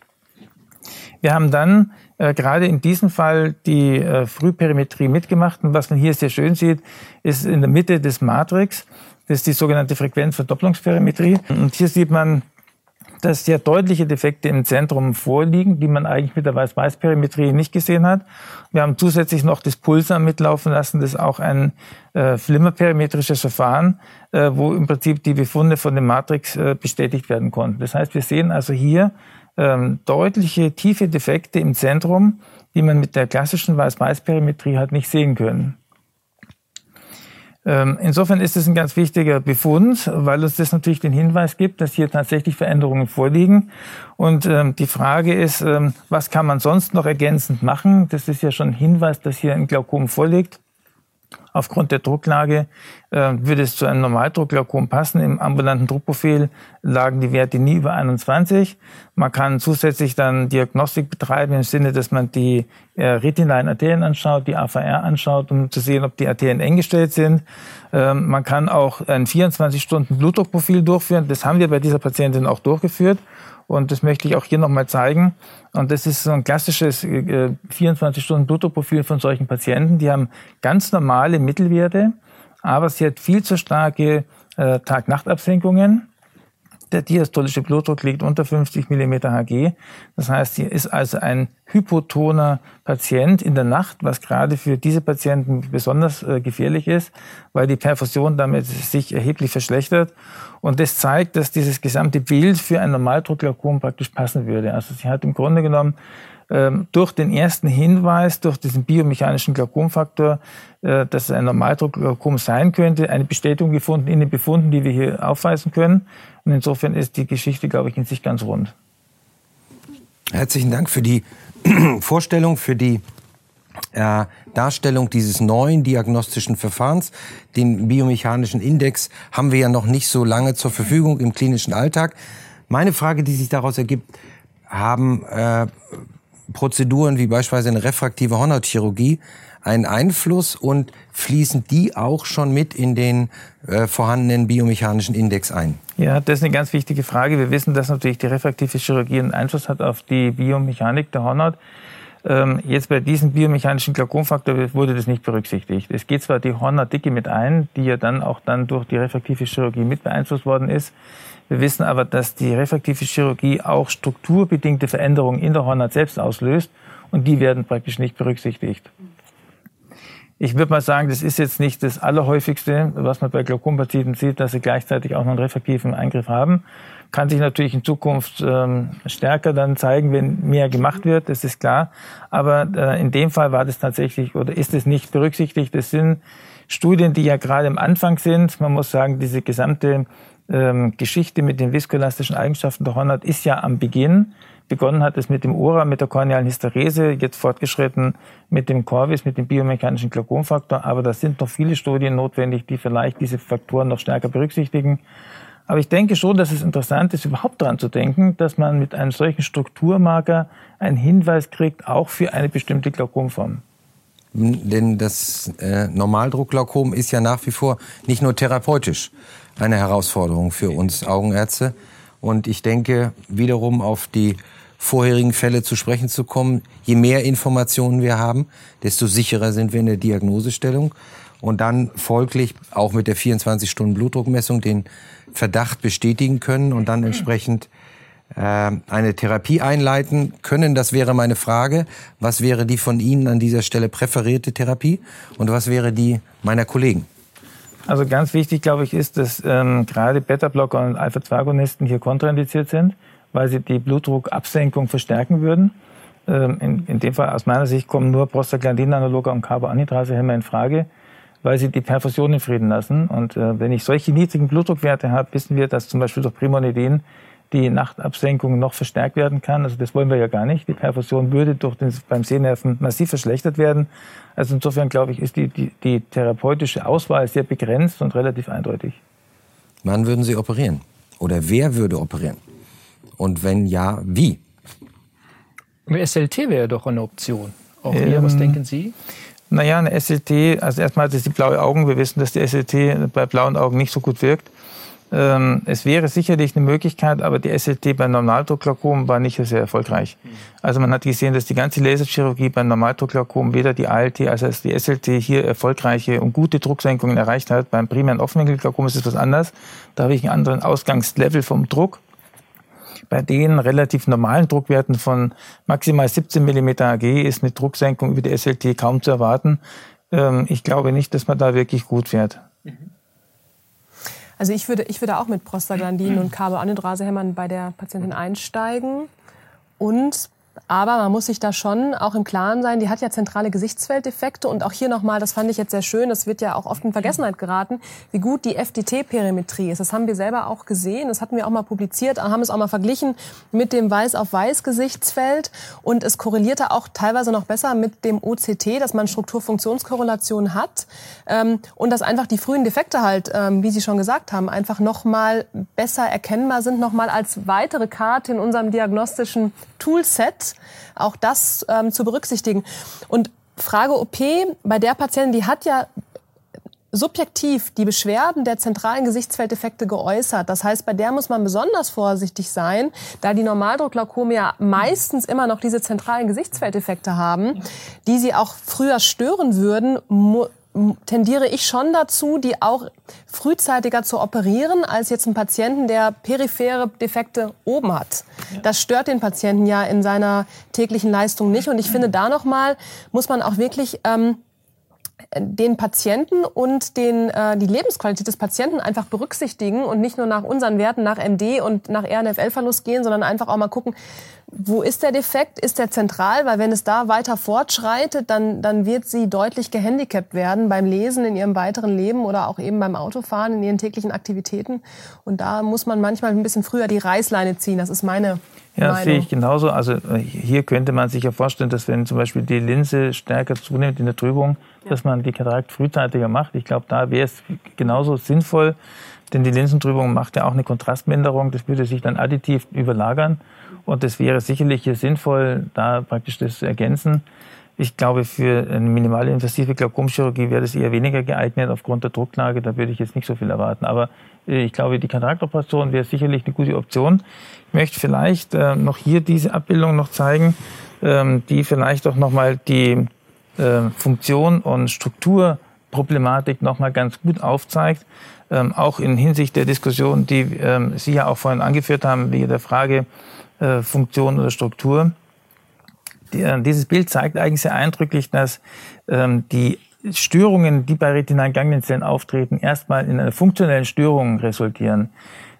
Wir haben dann äh, gerade in diesem Fall die äh, Frühperimetrie mitgemacht und was man hier sehr schön sieht, ist in der Mitte des Matrix, das ist die sogenannte Frequenzverdopplungsperimetrie und hier sieht man dass sehr deutliche Defekte im Zentrum vorliegen, die man eigentlich mit der Weiß-Weiß-Perimetrie nicht gesehen hat. Wir haben zusätzlich noch das Pulsar mitlaufen lassen, das ist auch ein äh, flimmerperimetrisches Verfahren, äh, wo im Prinzip die Befunde von dem Matrix äh, bestätigt werden konnten. Das heißt, wir sehen also hier ähm, deutliche tiefe Defekte im Zentrum, die man mit der klassischen Weiß-Weiß-Perimetrie halt nicht sehen können. Ähm, insofern ist es ein ganz wichtiger Befund, weil uns das natürlich den Hinweis gibt, dass hier tatsächlich Veränderungen vorliegen. Und ähm, die Frage ist, ähm, was kann man sonst noch ergänzend machen? Das ist ja schon ein Hinweis, dass hier ein Glaukom vorliegt. Aufgrund der Drucklage äh, würde es zu einem Normaldruckglaukom passen. Im ambulanten Druckprofil lagen die Werte nie über 21. Man kann zusätzlich dann Diagnostik betreiben im Sinne, dass man die äh, retinalen Arterien anschaut, die AVR anschaut, um zu sehen, ob die Arterien eng gestellt sind. Ähm, man kann auch ein 24-Stunden-Blutdruckprofil durchführen. Das haben wir bei dieser Patientin auch durchgeführt. Und das möchte ich auch hier nochmal zeigen. Und das ist so ein klassisches äh, 24-Stunden-Blutdruckprofil von solchen Patienten. Die haben ganz normale Mittelwerte, aber sie hat viel zu starke äh, Tag-Nacht-Absenkungen. Der diastolische Blutdruck liegt unter 50 mm Hg. Das heißt, sie ist also ein hypotoner Patient in der Nacht, was gerade für diese Patienten besonders äh, gefährlich ist, weil die Perfusion damit sich erheblich verschlechtert. Und das zeigt, dass dieses gesamte Bild für ein Normaldruckglaukom praktisch passen würde. Also sie hat im Grunde genommen durch den ersten Hinweis, durch diesen biomechanischen Glaukomfaktor, äh, dass es ein Normaldruckglaukom sein könnte, eine Bestätigung gefunden in den Befunden, die wir hier aufweisen können. Und insofern ist die Geschichte, glaube ich, in sich ganz rund. Herzlichen Dank für die Vorstellung, für die äh, Darstellung dieses neuen diagnostischen Verfahrens. Den biomechanischen Index haben wir ja noch nicht so lange zur Verfügung im klinischen Alltag. Meine Frage, die sich daraus ergibt, haben äh, Prozeduren wie beispielsweise eine refraktive Hornhautchirurgie einen Einfluss und fließen die auch schon mit in den äh, vorhandenen biomechanischen Index ein? Ja, das ist eine ganz wichtige Frage. Wir wissen, dass natürlich die refraktive Chirurgie einen Einfluss hat auf die Biomechanik der Hornhaut. Ähm, jetzt bei diesem biomechanischen Glaukomfaktor wurde das nicht berücksichtigt. Es geht zwar die Hornhautdicke mit ein, die ja dann auch dann durch die refraktive Chirurgie mit beeinflusst worden ist. Wir wissen aber, dass die refraktive Chirurgie auch strukturbedingte Veränderungen in der Hornhaut selbst auslöst und die werden praktisch nicht berücksichtigt. Ich würde mal sagen, das ist jetzt nicht das Allerhäufigste, was man bei Glaukompatienten sieht, dass sie gleichzeitig auch noch einen refraktiven Eingriff haben. Kann sich natürlich in Zukunft ähm, stärker dann zeigen, wenn mehr gemacht wird, das ist klar. Aber äh, in dem Fall war das tatsächlich oder ist es nicht berücksichtigt. Das sind Studien, die ja gerade am Anfang sind. Man muss sagen, diese gesamte ähm, Geschichte mit den viskolastischen Eigenschaften der Hornhaut ist ja am Beginn. Begonnen hat es mit dem Ora, mit der kornealen Hysterese, jetzt fortgeschritten mit dem Corvis, mit dem biomechanischen Glaukomfaktor. Aber da sind noch viele Studien notwendig, die vielleicht diese Faktoren noch stärker berücksichtigen. Aber ich denke schon, dass es interessant ist, überhaupt daran zu denken, dass man mit einem solchen Strukturmarker einen Hinweis kriegt, auch für eine bestimmte Glaukomform. Denn das äh, Normaldruckglaukom ist ja nach wie vor nicht nur therapeutisch eine Herausforderung für uns Augenärzte. Und ich denke, wiederum auf die vorherigen Fälle zu sprechen zu kommen. Je mehr Informationen wir haben, desto sicherer sind wir in der Diagnosestellung. Und dann folglich auch mit der 24-Stunden-Blutdruckmessung den Verdacht bestätigen können und dann entsprechend äh, eine Therapie einleiten können. Das wäre meine Frage. Was wäre die von Ihnen an dieser Stelle präferierte Therapie und was wäre die meiner Kollegen? Also ganz wichtig, glaube ich, ist, dass ähm, gerade Beta-Blocker und Alpha-2-Agonisten hier kontraindiziert sind, weil sie die Blutdruckabsenkung verstärken würden. Ähm, in, in dem Fall aus meiner Sicht kommen nur Prostaglandin-Analoge und Carboanhydrasehämmer in Frage, weil sie die Perfusion in Frieden lassen. Und äh, wenn ich solche niedrigen Blutdruckwerte habe, wissen wir, dass zum Beispiel durch Primonidin die Nachtabsenkung noch verstärkt werden kann. Also das wollen wir ja gar nicht. Die Perfusion würde durch den, beim Sehnerven massiv verschlechtert werden. Also insofern glaube ich, ist die, die, die therapeutische Auswahl sehr begrenzt und relativ eindeutig. Wann würden Sie operieren? Oder wer würde operieren? Und wenn ja, wie? SLT wäre doch eine Option. Auch hier, ähm, was denken Sie? Naja, eine SLT, also erstmal das ist die blaue Augen. Wir wissen, dass die SLT bei blauen Augen nicht so gut wirkt. Ähm, es wäre sicherlich eine Möglichkeit, aber die SLT bei Normaldruckglaukom war nicht sehr erfolgreich. Also man hat gesehen, dass die ganze Laserchirurgie bei Normaldruckglaukom weder die ALT als auch die SLT hier erfolgreiche und gute Drucksenkungen erreicht hat. Beim primären Offenwinkelglaukom ist es was anderes. Da habe ich einen anderen Ausgangslevel vom Druck. Bei den relativ normalen Druckwerten von maximal 17 mm Ag ist eine Drucksenkung über die SLT kaum zu erwarten. Ähm, ich glaube nicht, dass man da wirklich gut fährt. Mhm. Also ich würde, ich würde auch mit Prostaglandin und Carboanhydrasehämmern bei der Patientin einsteigen. und aber man muss sich da schon auch im Klaren sein, die hat ja zentrale Gesichtsfelddefekte und auch hier nochmal, das fand ich jetzt sehr schön, das wird ja auch oft in Vergessenheit geraten, wie gut die FDT-Perimetrie ist. Das haben wir selber auch gesehen, das hatten wir auch mal publiziert, haben es auch mal verglichen mit dem Weiß-auf-Weiß-Gesichtsfeld und es korrelierte auch teilweise noch besser mit dem OCT, dass man Strukturfunktionskorrelation hat ähm, und dass einfach die frühen Defekte halt, ähm, wie Sie schon gesagt haben, einfach nochmal besser erkennbar sind, nochmal als weitere Karte in unserem diagnostischen Toolset auch das ähm, zu berücksichtigen. Und Frage OP, bei der Patientin, die hat ja subjektiv die Beschwerden der zentralen Gesichtsfelddefekte geäußert. Das heißt, bei der muss man besonders vorsichtig sein, da die Normaldruckglaukome ja meistens immer noch diese zentralen Gesichtsfelddefekte haben, die sie auch früher stören würden, tendiere ich schon dazu, die auch frühzeitiger zu operieren, als jetzt ein Patienten, der periphere Defekte oben hat. Das stört den Patienten ja in seiner täglichen Leistung nicht. Und ich finde, da nochmal muss man auch wirklich ähm, den Patienten und den, äh, die Lebensqualität des Patienten einfach berücksichtigen und nicht nur nach unseren Werten, nach MD und nach RNFL-Verlust gehen, sondern einfach auch mal gucken, wo ist der Defekt? Ist der zentral? Weil wenn es da weiter fortschreitet, dann, dann wird sie deutlich gehandicapt werden beim Lesen in ihrem weiteren Leben oder auch eben beim Autofahren in ihren täglichen Aktivitäten. Und da muss man manchmal ein bisschen früher die Reißleine ziehen. Das ist meine ja, das sehe ich genauso. Also äh, hier könnte man sich ja vorstellen, dass wenn zum Beispiel die Linse stärker zunimmt in der Trübung, ja. dass man die Katarakt frühzeitiger macht. Ich glaube, da wäre es genauso sinnvoll, denn die Linsentrübung macht ja auch eine Kontrastminderung. Das würde sich dann additiv überlagern. Und es wäre sicherlich hier sinnvoll, da praktisch das zu ergänzen. Ich glaube, für eine minimale invasive Glaukomchirurgie wäre das eher weniger geeignet aufgrund der Drucklage. Da würde ich jetzt nicht so viel erwarten. Aber ich glaube, die Kataraktoperation wäre sicherlich eine gute Option. Ich möchte vielleicht äh, noch hier diese Abbildung noch zeigen, ähm, die vielleicht auch nochmal die äh, Funktion und Strukturproblematik nochmal ganz gut aufzeigt. Ähm, auch in Hinsicht der Diskussion, die ähm, Sie ja auch vorhin angeführt haben, wegen der Frage, äh, Funktion oder Struktur. Die, äh, dieses Bild zeigt eigentlich sehr eindrücklich, dass die Störungen, die bei retinalen Ganglienzellen auftreten, erstmal in einer funktionellen Störung resultieren.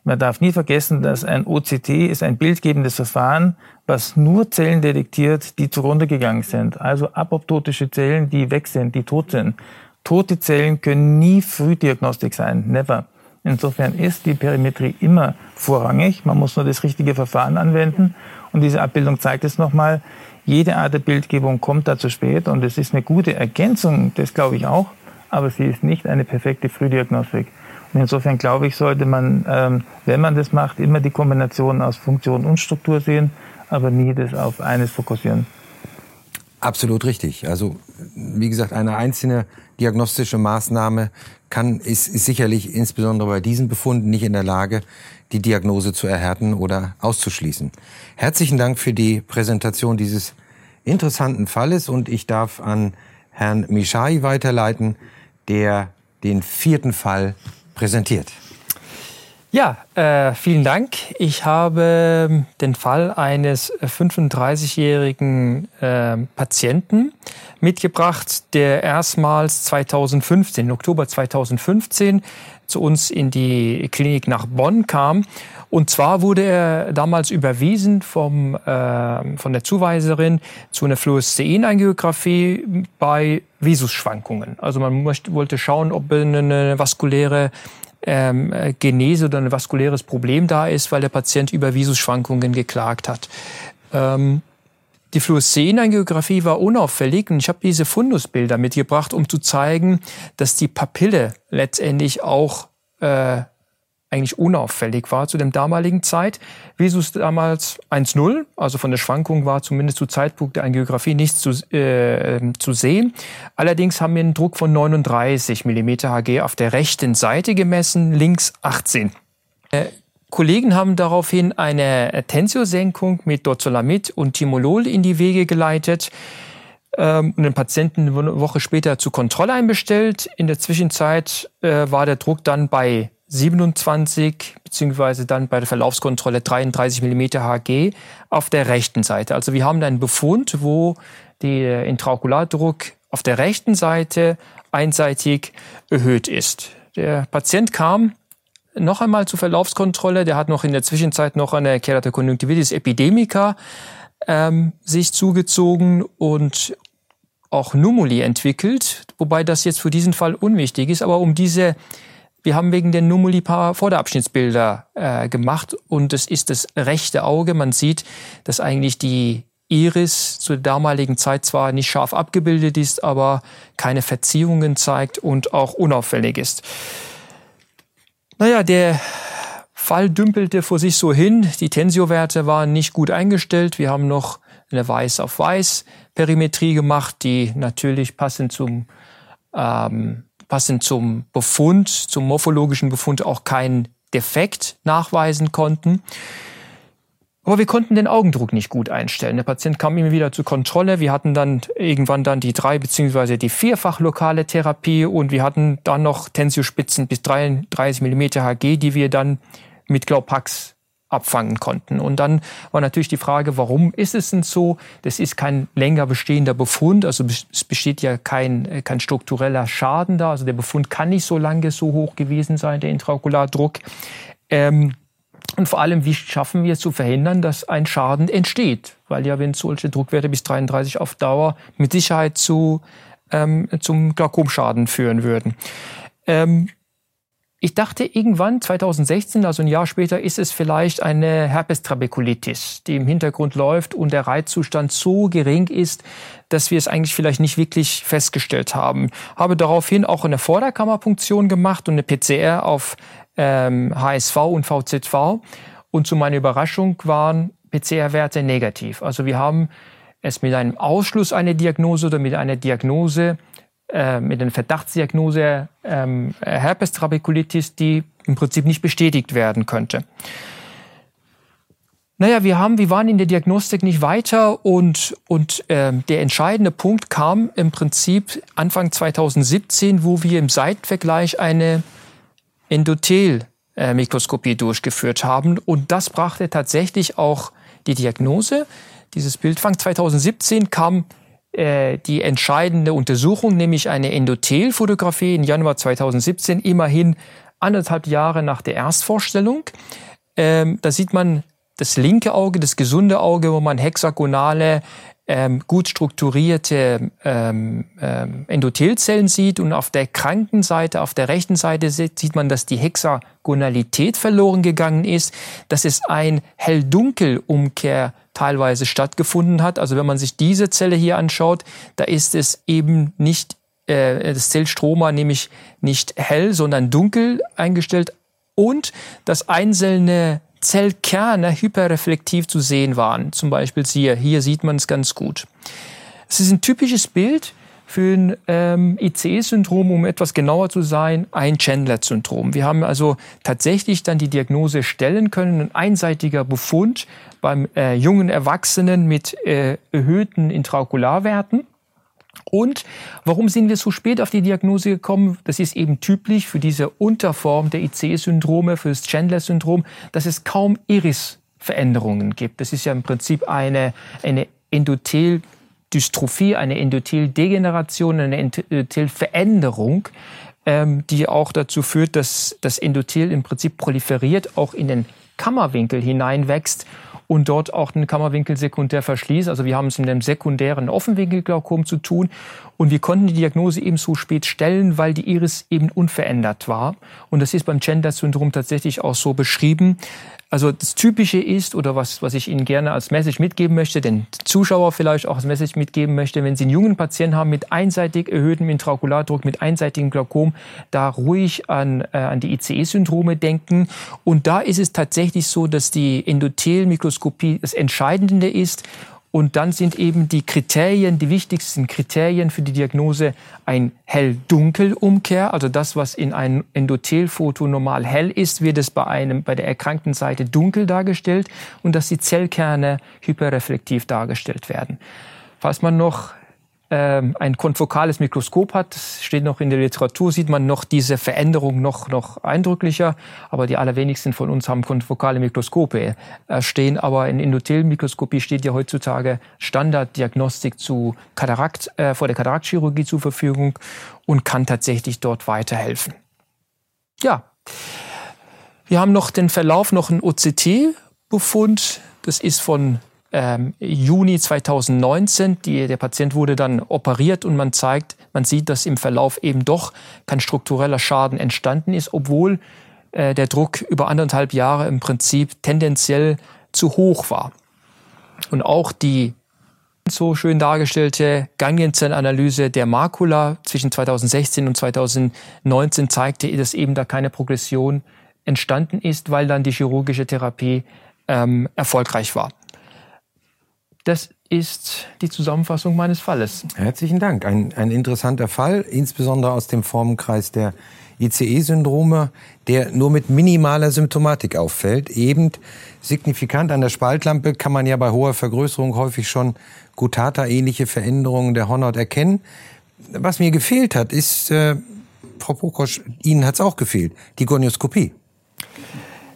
Man darf nie vergessen, dass ein OCT ist ein bildgebendes Verfahren, was nur Zellen detektiert, die zugrunde gegangen sind. Also apoptotische Zellen, die weg sind, die tot sind. Tote Zellen können nie Frühdiagnostik sein. Never. Insofern ist die Perimetrie immer vorrangig. Man muss nur das richtige Verfahren anwenden. Und diese Abbildung zeigt es nochmal. Jede Art der Bildgebung kommt da zu spät und es ist eine gute Ergänzung, das glaube ich auch, aber sie ist nicht eine perfekte Frühdiagnostik. Und insofern glaube ich, sollte man, ähm, wenn man das macht, immer die Kombination aus Funktion und Struktur sehen, aber nie das auf eines fokussieren. Absolut richtig. Also wie gesagt, eine einzelne diagnostische Maßnahme kann, ist, ist sicherlich insbesondere bei diesen Befunden nicht in der Lage, die Diagnose zu erhärten oder auszuschließen. Herzlichen Dank für die Präsentation dieses interessanten Falles und ich darf an Herrn Mishai weiterleiten, der den vierten Fall präsentiert. Ja, äh, vielen Dank. Ich habe den Fall eines 35-jährigen äh, Patienten mitgebracht, der erstmals 2015, im Oktober 2015, zu uns in die Klinik nach Bonn kam. Und zwar wurde er damals überwiesen vom, äh, von der Zuweiserin zu einer Fluorescein-Angiografie bei Visusschwankungen. Also man möchte, wollte schauen, ob eine vaskuläre ähm, Genese oder ein vaskuläres Problem da ist, weil der Patient über Visusschwankungen geklagt hat. Ähm, die Fluoreszenangiografie war unauffällig und ich habe diese Fundusbilder mitgebracht, um zu zeigen, dass die Papille letztendlich auch äh, eigentlich unauffällig war zu dem damaligen Zeit. Visus damals 1,0, also von der Schwankung war zumindest zu Zeitpunkt der Angiografie nichts zu, äh, zu sehen. Allerdings haben wir einen Druck von 39 mm Hg auf der rechten Seite gemessen, links 18. Äh, Kollegen haben daraufhin eine Tensiosenkung mit Dozolamid und Timolol in die Wege geleitet ähm, und den Patienten eine Woche später zur Kontrolle einbestellt. In der Zwischenzeit äh, war der Druck dann bei 27 beziehungsweise dann bei der Verlaufskontrolle 33 mm Hg auf der rechten Seite. Also wir haben einen Befund, wo der Intraokulardruck auf der rechten Seite einseitig erhöht ist. Der Patient kam noch einmal zur Verlaufskontrolle. Der hat noch in der Zwischenzeit noch eine Keratokonjunktivitis epidemica ähm, sich zugezogen und auch Numuli entwickelt, wobei das jetzt für diesen Fall unwichtig ist. Aber um diese, wir haben wegen der Numuli paar Vorderabschnittsbilder äh, gemacht und es ist das rechte Auge. Man sieht, dass eigentlich die Iris zur damaligen Zeit zwar nicht scharf abgebildet ist, aber keine Verziehungen zeigt und auch unauffällig ist. Naja, der Fall dümpelte vor sich so hin. Die Tensiowerte waren nicht gut eingestellt. Wir haben noch eine Weiß auf Weiß Perimetrie gemacht, die natürlich passend zum ähm, passend zum Befund, zum morphologischen Befund auch keinen Defekt nachweisen konnten. Aber wir konnten den Augendruck nicht gut einstellen. Der Patient kam immer wieder zur Kontrolle. Wir hatten dann irgendwann dann die drei beziehungsweise die vierfach lokale Therapie und wir hatten dann noch Tensiospitzen bis 33 mm Hg, die wir dann mit Glaupax abfangen konnten. Und dann war natürlich die Frage, warum ist es denn so? Das ist kein länger bestehender Befund, also es besteht ja kein, kein struktureller Schaden da. Also der Befund kann nicht so lange so hoch gewesen sein, der Intraokulardruck. Ähm, und vor allem, wie schaffen wir es zu verhindern, dass ein Schaden entsteht? Weil ja, wenn solche Druckwerte bis 33 auf Dauer mit Sicherheit zu, ähm, zum Glaukomschaden führen würden. Ähm, ich dachte irgendwann, 2016, also ein Jahr später, ist es vielleicht eine Herpestrabekulitis, die im Hintergrund läuft und der Reizzustand so gering ist, dass wir es eigentlich vielleicht nicht wirklich festgestellt haben. Habe daraufhin auch eine Vorderkammerpunktion gemacht und eine PCR auf ähm, HSV und VZV. Und zu meiner Überraschung waren PCR-Werte negativ. Also wir haben es mit einem Ausschluss einer Diagnose oder mit einer Diagnose, äh, mit einer Verdachtsdiagnose ähm, Herpes trabeculitis, die im Prinzip nicht bestätigt werden könnte. Naja, wir haben, wir waren in der Diagnostik nicht weiter und, und äh, der entscheidende Punkt kam im Prinzip Anfang 2017, wo wir im Seitenvergleich eine Endothel-Mikroskopie durchgeführt haben. Und das brachte tatsächlich auch die Diagnose. Dieses Bildfang 2017 kam äh, die entscheidende Untersuchung, nämlich eine Endothelfotografie im Januar 2017, immerhin anderthalb Jahre nach der Erstvorstellung. Ähm, da sieht man das linke Auge, das gesunde Auge, wo man hexagonale ähm, gut strukturierte ähm, ähm, Endothelzellen sieht und auf der kranken Seite, auf der rechten Seite sieht man, dass die Hexagonalität verloren gegangen ist, dass es ein Hell-Dunkel-Umkehr teilweise stattgefunden hat. Also wenn man sich diese Zelle hier anschaut, da ist es eben nicht äh, das Zellstroma nämlich nicht hell, sondern dunkel eingestellt und das einzelne Zellkerne hyperreflektiv zu sehen waren. Zum Beispiel hier, hier sieht man es ganz gut. Es ist ein typisches Bild für ein ähm, ICE-Syndrom, um etwas genauer zu sein, ein Chandler-Syndrom. Wir haben also tatsächlich dann die Diagnose stellen können, ein einseitiger Befund beim äh, jungen Erwachsenen mit äh, erhöhten Intraokularwerten. Und warum sind wir so spät auf die Diagnose gekommen? Das ist eben typisch für diese Unterform der IC-Syndrome, für das Chandler-Syndrom, dass es kaum Iris-Veränderungen gibt. Das ist ja im Prinzip eine, eine Endotheldystrophie, eine Endotheldegeneration, eine Endothelveränderung, ähm, die auch dazu führt, dass das Endothel im Prinzip proliferiert, auch in den Kammerwinkel hineinwächst und dort auch den Kammerwinkel sekundär verschließt. Also wir haben es mit einem sekundären Offenwinkelglaukom zu tun und wir konnten die Diagnose eben so spät stellen, weil die Iris eben unverändert war. Und das ist beim Gender-Syndrom tatsächlich auch so beschrieben. Also das Typische ist, oder was, was ich Ihnen gerne als Message mitgeben möchte, den Zuschauer vielleicht auch als Message mitgeben möchte, wenn Sie einen jungen Patienten haben mit einseitig erhöhtem Intraokulardruck, mit einseitigem Glaukom, da ruhig an, äh, an die ICE-Syndrome denken. Und da ist es tatsächlich so, dass die Endothelmikroskopie das Entscheidende ist und dann sind eben die Kriterien, die wichtigsten Kriterien für die Diagnose ein Hell-Dunkel-Umkehr. Also das, was in einem Endothelfoto normal hell ist, wird es bei einem, bei der erkrankten Seite dunkel dargestellt und dass die Zellkerne hyperreflektiv dargestellt werden. Falls man noch ein konfokales Mikroskop hat, das steht noch in der Literatur, sieht man noch diese Veränderung noch, noch eindrücklicher. Aber die allerwenigsten von uns haben konfokale Mikroskope äh, stehen. Aber in Endothelmikroskopie steht ja heutzutage Standarddiagnostik zu Katarakt, äh, vor der Kataraktchirurgie zur Verfügung und kann tatsächlich dort weiterhelfen. Ja. Wir haben noch den Verlauf, noch ein OCT-Befund. Das ist von ähm, Juni 2019. Die, der Patient wurde dann operiert und man zeigt, man sieht, dass im Verlauf eben doch kein struktureller Schaden entstanden ist, obwohl äh, der Druck über anderthalb Jahre im Prinzip tendenziell zu hoch war. Und auch die so schön dargestellte Ganglienzellanalyse der Makula zwischen 2016 und 2019 zeigte, dass eben da keine Progression entstanden ist, weil dann die chirurgische Therapie ähm, erfolgreich war. Das ist die Zusammenfassung meines Falles. Herzlichen Dank. Ein, ein interessanter Fall, insbesondere aus dem Formenkreis der ICE-Syndrome, der nur mit minimaler Symptomatik auffällt. Eben signifikant an der Spaltlampe kann man ja bei hoher Vergrößerung häufig schon Gutata-ähnliche Veränderungen der Hornhaut erkennen. Was mir gefehlt hat, ist, äh, Frau Pokosch, Ihnen hat es auch gefehlt, die Gonioskopie.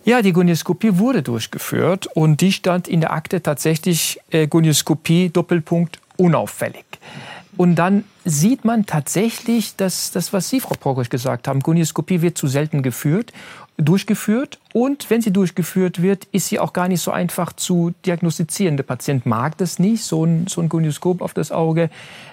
Ja, die Gonioskopie wurde durchgeführt und die stand in der Akte tatsächlich äh, Gonioskopie Doppelpunkt unauffällig. Und dann sieht man tatsächlich, dass das, was Sie, Frau Prokosch, gesagt haben, Gonioskopie wird zu selten geführt durchgeführt und wenn sie durchgeführt wird, ist sie auch gar nicht so einfach zu diagnostizieren. Der Patient mag das nicht, so ein, so ein Gonioskop auf das Auge.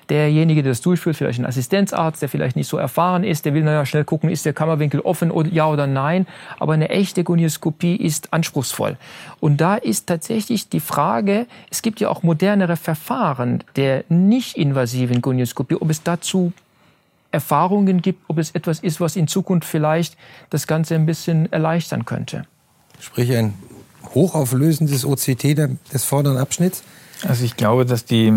Derjenige, der das durchführt, vielleicht ein Assistenzarzt, der vielleicht nicht so erfahren ist, der will naja schnell gucken, ist der Kammerwinkel offen oder ja oder nein. Aber eine echte Gonioskopie ist anspruchsvoll. Und da ist tatsächlich die Frage, es gibt ja auch modernere Verfahren der nicht invasiven Gonioskopie, ob es dazu Erfahrungen gibt, ob es etwas ist, was in Zukunft vielleicht das Ganze ein bisschen erleichtern könnte. Sprich ein hochauflösendes OCT des vorderen Abschnitts? Also ich glaube, dass die,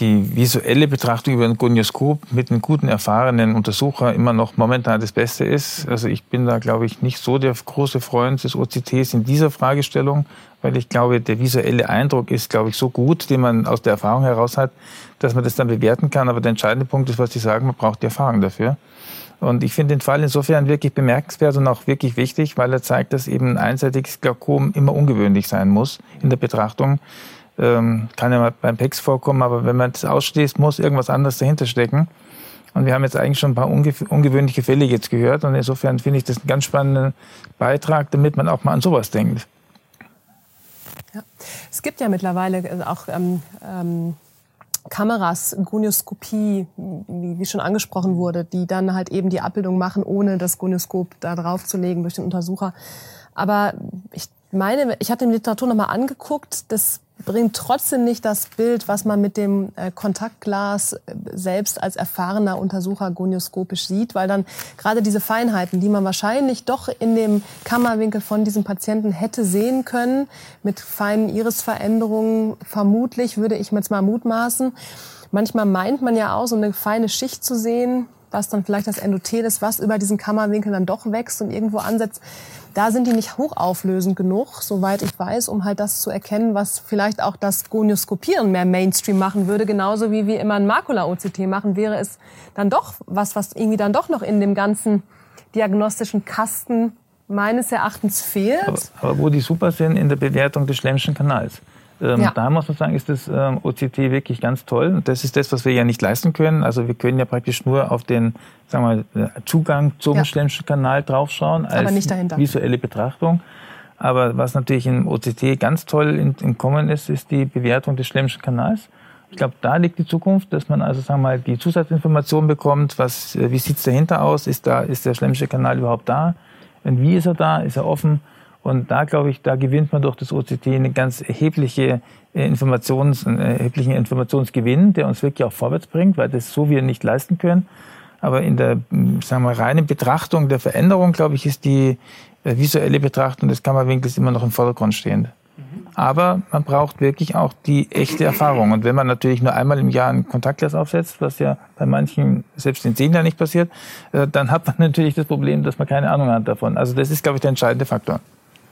die visuelle Betrachtung über ein Gonioskop mit einem guten, erfahrenen Untersucher immer noch momentan das Beste ist. Also ich bin da, glaube ich, nicht so der große Freund des OCTs in dieser Fragestellung, weil ich glaube, der visuelle Eindruck ist, glaube ich, so gut, den man aus der Erfahrung heraus hat, dass man das dann bewerten kann. Aber der entscheidende Punkt ist, was Sie sagen, man braucht die Erfahrung dafür. Und ich finde den Fall insofern wirklich bemerkenswert und auch wirklich wichtig, weil er zeigt, dass eben ein einseitiges Glaukom immer ungewöhnlich sein muss in der Betrachtung. Ähm, kann ja mal beim PEX vorkommen, aber wenn man das ausschließt, muss irgendwas anderes dahinter stecken. Und wir haben jetzt eigentlich schon ein paar unge ungewöhnliche Fälle jetzt gehört. Und insofern finde ich das einen ganz spannenden Beitrag, damit man auch mal an sowas denkt. Ja. Es gibt ja mittlerweile auch ähm, ähm Kameras, Gonioskopie, wie, schon angesprochen wurde, die dann halt eben die Abbildung machen, ohne das Gonioskop da drauf zu legen durch den Untersucher. Aber ich meine, ich habe die Literatur nochmal angeguckt, das bringt trotzdem nicht das Bild, was man mit dem äh, Kontaktglas äh, selbst als erfahrener Untersucher gonioskopisch sieht, weil dann gerade diese Feinheiten, die man wahrscheinlich doch in dem Kammerwinkel von diesem Patienten hätte sehen können, mit feinen Irisveränderungen, vermutlich würde ich jetzt mal mutmaßen. Manchmal meint man ja auch, so eine feine Schicht zu sehen, was dann vielleicht das Endothel ist, was über diesen Kammerwinkel dann doch wächst und irgendwo ansetzt. Da sind die nicht hochauflösend genug, soweit ich weiß, um halt das zu erkennen, was vielleicht auch das Gonioskopieren mehr Mainstream machen würde. Genauso wie wir immer ein Makula-OCT machen, wäre es dann doch was, was irgendwie dann doch noch in dem ganzen diagnostischen Kasten meines Erachtens fehlt. Aber, aber wo die super sind in der Bewertung des Schlemmschen Kanals. Ähm, ja. Da muss man sagen, ist das ähm, OCT wirklich ganz toll. Das ist das, was wir ja nicht leisten können. Also wir können ja praktisch nur auf den sagen wir, äh, Zugang zum ja. Schlemmschen Kanal draufschauen als visuelle Betrachtung. Aber was natürlich im OCT ganz toll in, im Kommen ist, ist die Bewertung des Schlemmschen Kanals. Ich glaube, da liegt die Zukunft, dass man also sagen wir mal die Zusatzinformation bekommt, was, äh, wie sieht's dahinter aus, ist da, ist der Schlemmsche Kanal überhaupt da? Und wie ist er da? Ist er offen? Und da, glaube ich, da gewinnt man durch das OCT eine ganz erhebliche äh, Informations, einen erheblichen Informationsgewinn, der uns wirklich auch vorwärts bringt, weil das so wir nicht leisten können. Aber in der, sagen wir, reinen Betrachtung der Veränderung, glaube ich, ist die äh, visuelle Betrachtung des Kammerwinkels immer noch im Vordergrund stehend. Aber man braucht wirklich auch die echte Erfahrung. Und wenn man natürlich nur einmal im Jahr ein Kontaktglas aufsetzt, was ja bei manchen selbst in zehn Jahren nicht passiert, äh, dann hat man natürlich das Problem, dass man keine Ahnung hat davon. Also das ist, glaube ich, der entscheidende Faktor.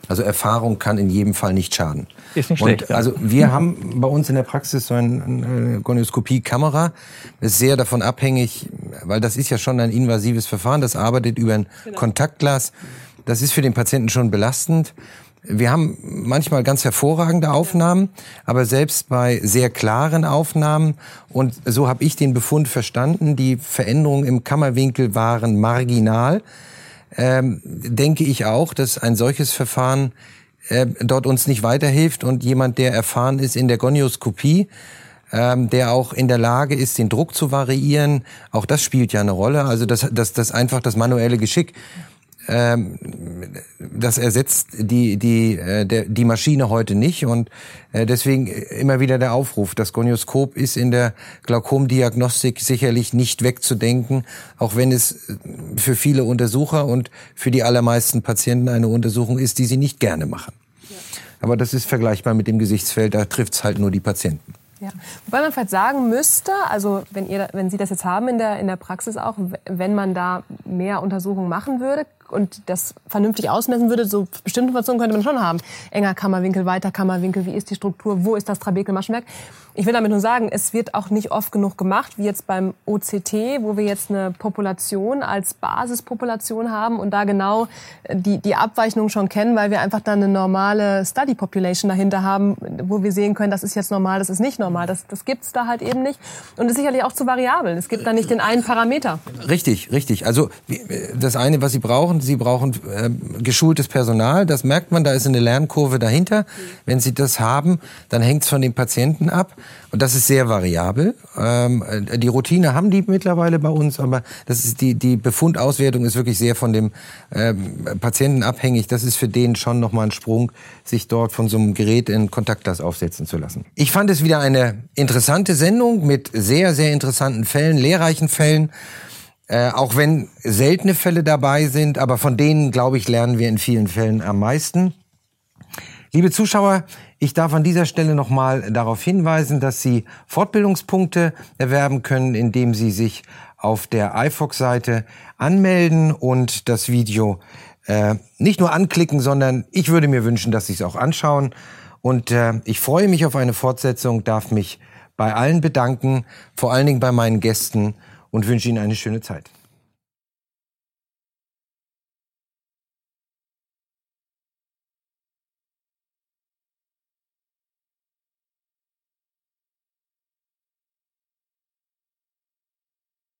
Also Erfahrung kann in jedem Fall nicht schaden. Ist nicht schlecht. Und also wir haben bei uns in der Praxis so eine Gonioskopie-Kamera. Ist sehr davon abhängig, weil das ist ja schon ein invasives Verfahren. Das arbeitet über ein genau. Kontaktglas. Das ist für den Patienten schon belastend. Wir haben manchmal ganz hervorragende Aufnahmen, aber selbst bei sehr klaren Aufnahmen, und so habe ich den Befund verstanden, die Veränderungen im Kammerwinkel waren marginal ähm, denke ich auch, dass ein solches Verfahren äh, dort uns nicht weiterhilft und jemand, der erfahren ist in der Gonioskopie, ähm, der auch in der Lage ist, den Druck zu variieren. Auch das spielt ja eine Rolle. Also das, das, das einfach das manuelle Geschick. Ähm, das ersetzt die, die, äh, der, die Maschine heute nicht und äh, deswegen immer wieder der Aufruf. Das Gonioskop ist in der Glaukomdiagnostik sicherlich nicht wegzudenken, auch wenn es für viele Untersucher und für die allermeisten Patienten eine Untersuchung ist, die sie nicht gerne machen. Aber das ist vergleichbar mit dem Gesichtsfeld, da trifft es halt nur die Patienten. Ja. Wobei man vielleicht sagen müsste, also wenn, ihr, wenn Sie das jetzt haben in der, in der Praxis auch, wenn man da mehr Untersuchungen machen würde, und das vernünftig ausmessen würde, so bestimmte Informationen könnte man schon haben. Enger Kammerwinkel, weiter Kammerwinkel, wie ist die Struktur, wo ist das Trabekelmaschenwerk? Ich will damit nur sagen, es wird auch nicht oft genug gemacht, wie jetzt beim OCT, wo wir jetzt eine Population als Basispopulation haben und da genau die, die Abweichung schon kennen, weil wir einfach dann eine normale Study Population dahinter haben, wo wir sehen können, das ist jetzt normal, das ist nicht normal. Das, das gibt's da halt eben nicht. Und ist sicherlich auch zu variabel. Es gibt da nicht den einen Parameter. Richtig, richtig. Also das eine, was Sie brauchen, brauchen. Sie brauchen äh, geschultes Personal. Das merkt man, da ist eine Lernkurve dahinter. Wenn Sie das haben, dann hängt es von den Patienten ab. Und das ist sehr variabel. Ähm, äh, die Routine haben die mittlerweile bei uns, aber das ist die, die Befundauswertung ist wirklich sehr von dem ähm, Patienten abhängig. Das ist für den schon nochmal ein Sprung, sich dort von so einem Gerät in Kontaktglas aufsetzen zu lassen. Ich fand es wieder eine interessante Sendung mit sehr, sehr interessanten Fällen, lehrreichen Fällen. Äh, auch wenn seltene Fälle dabei sind, aber von denen, glaube ich, lernen wir in vielen Fällen am meisten. Liebe Zuschauer, ich darf an dieser Stelle nochmal darauf hinweisen, dass Sie Fortbildungspunkte erwerben können, indem Sie sich auf der iFox-Seite anmelden und das Video äh, nicht nur anklicken, sondern ich würde mir wünschen, dass Sie es auch anschauen. Und äh, ich freue mich auf eine Fortsetzung, darf mich bei allen bedanken, vor allen Dingen bei meinen Gästen und wünsche Ihnen eine schöne Zeit.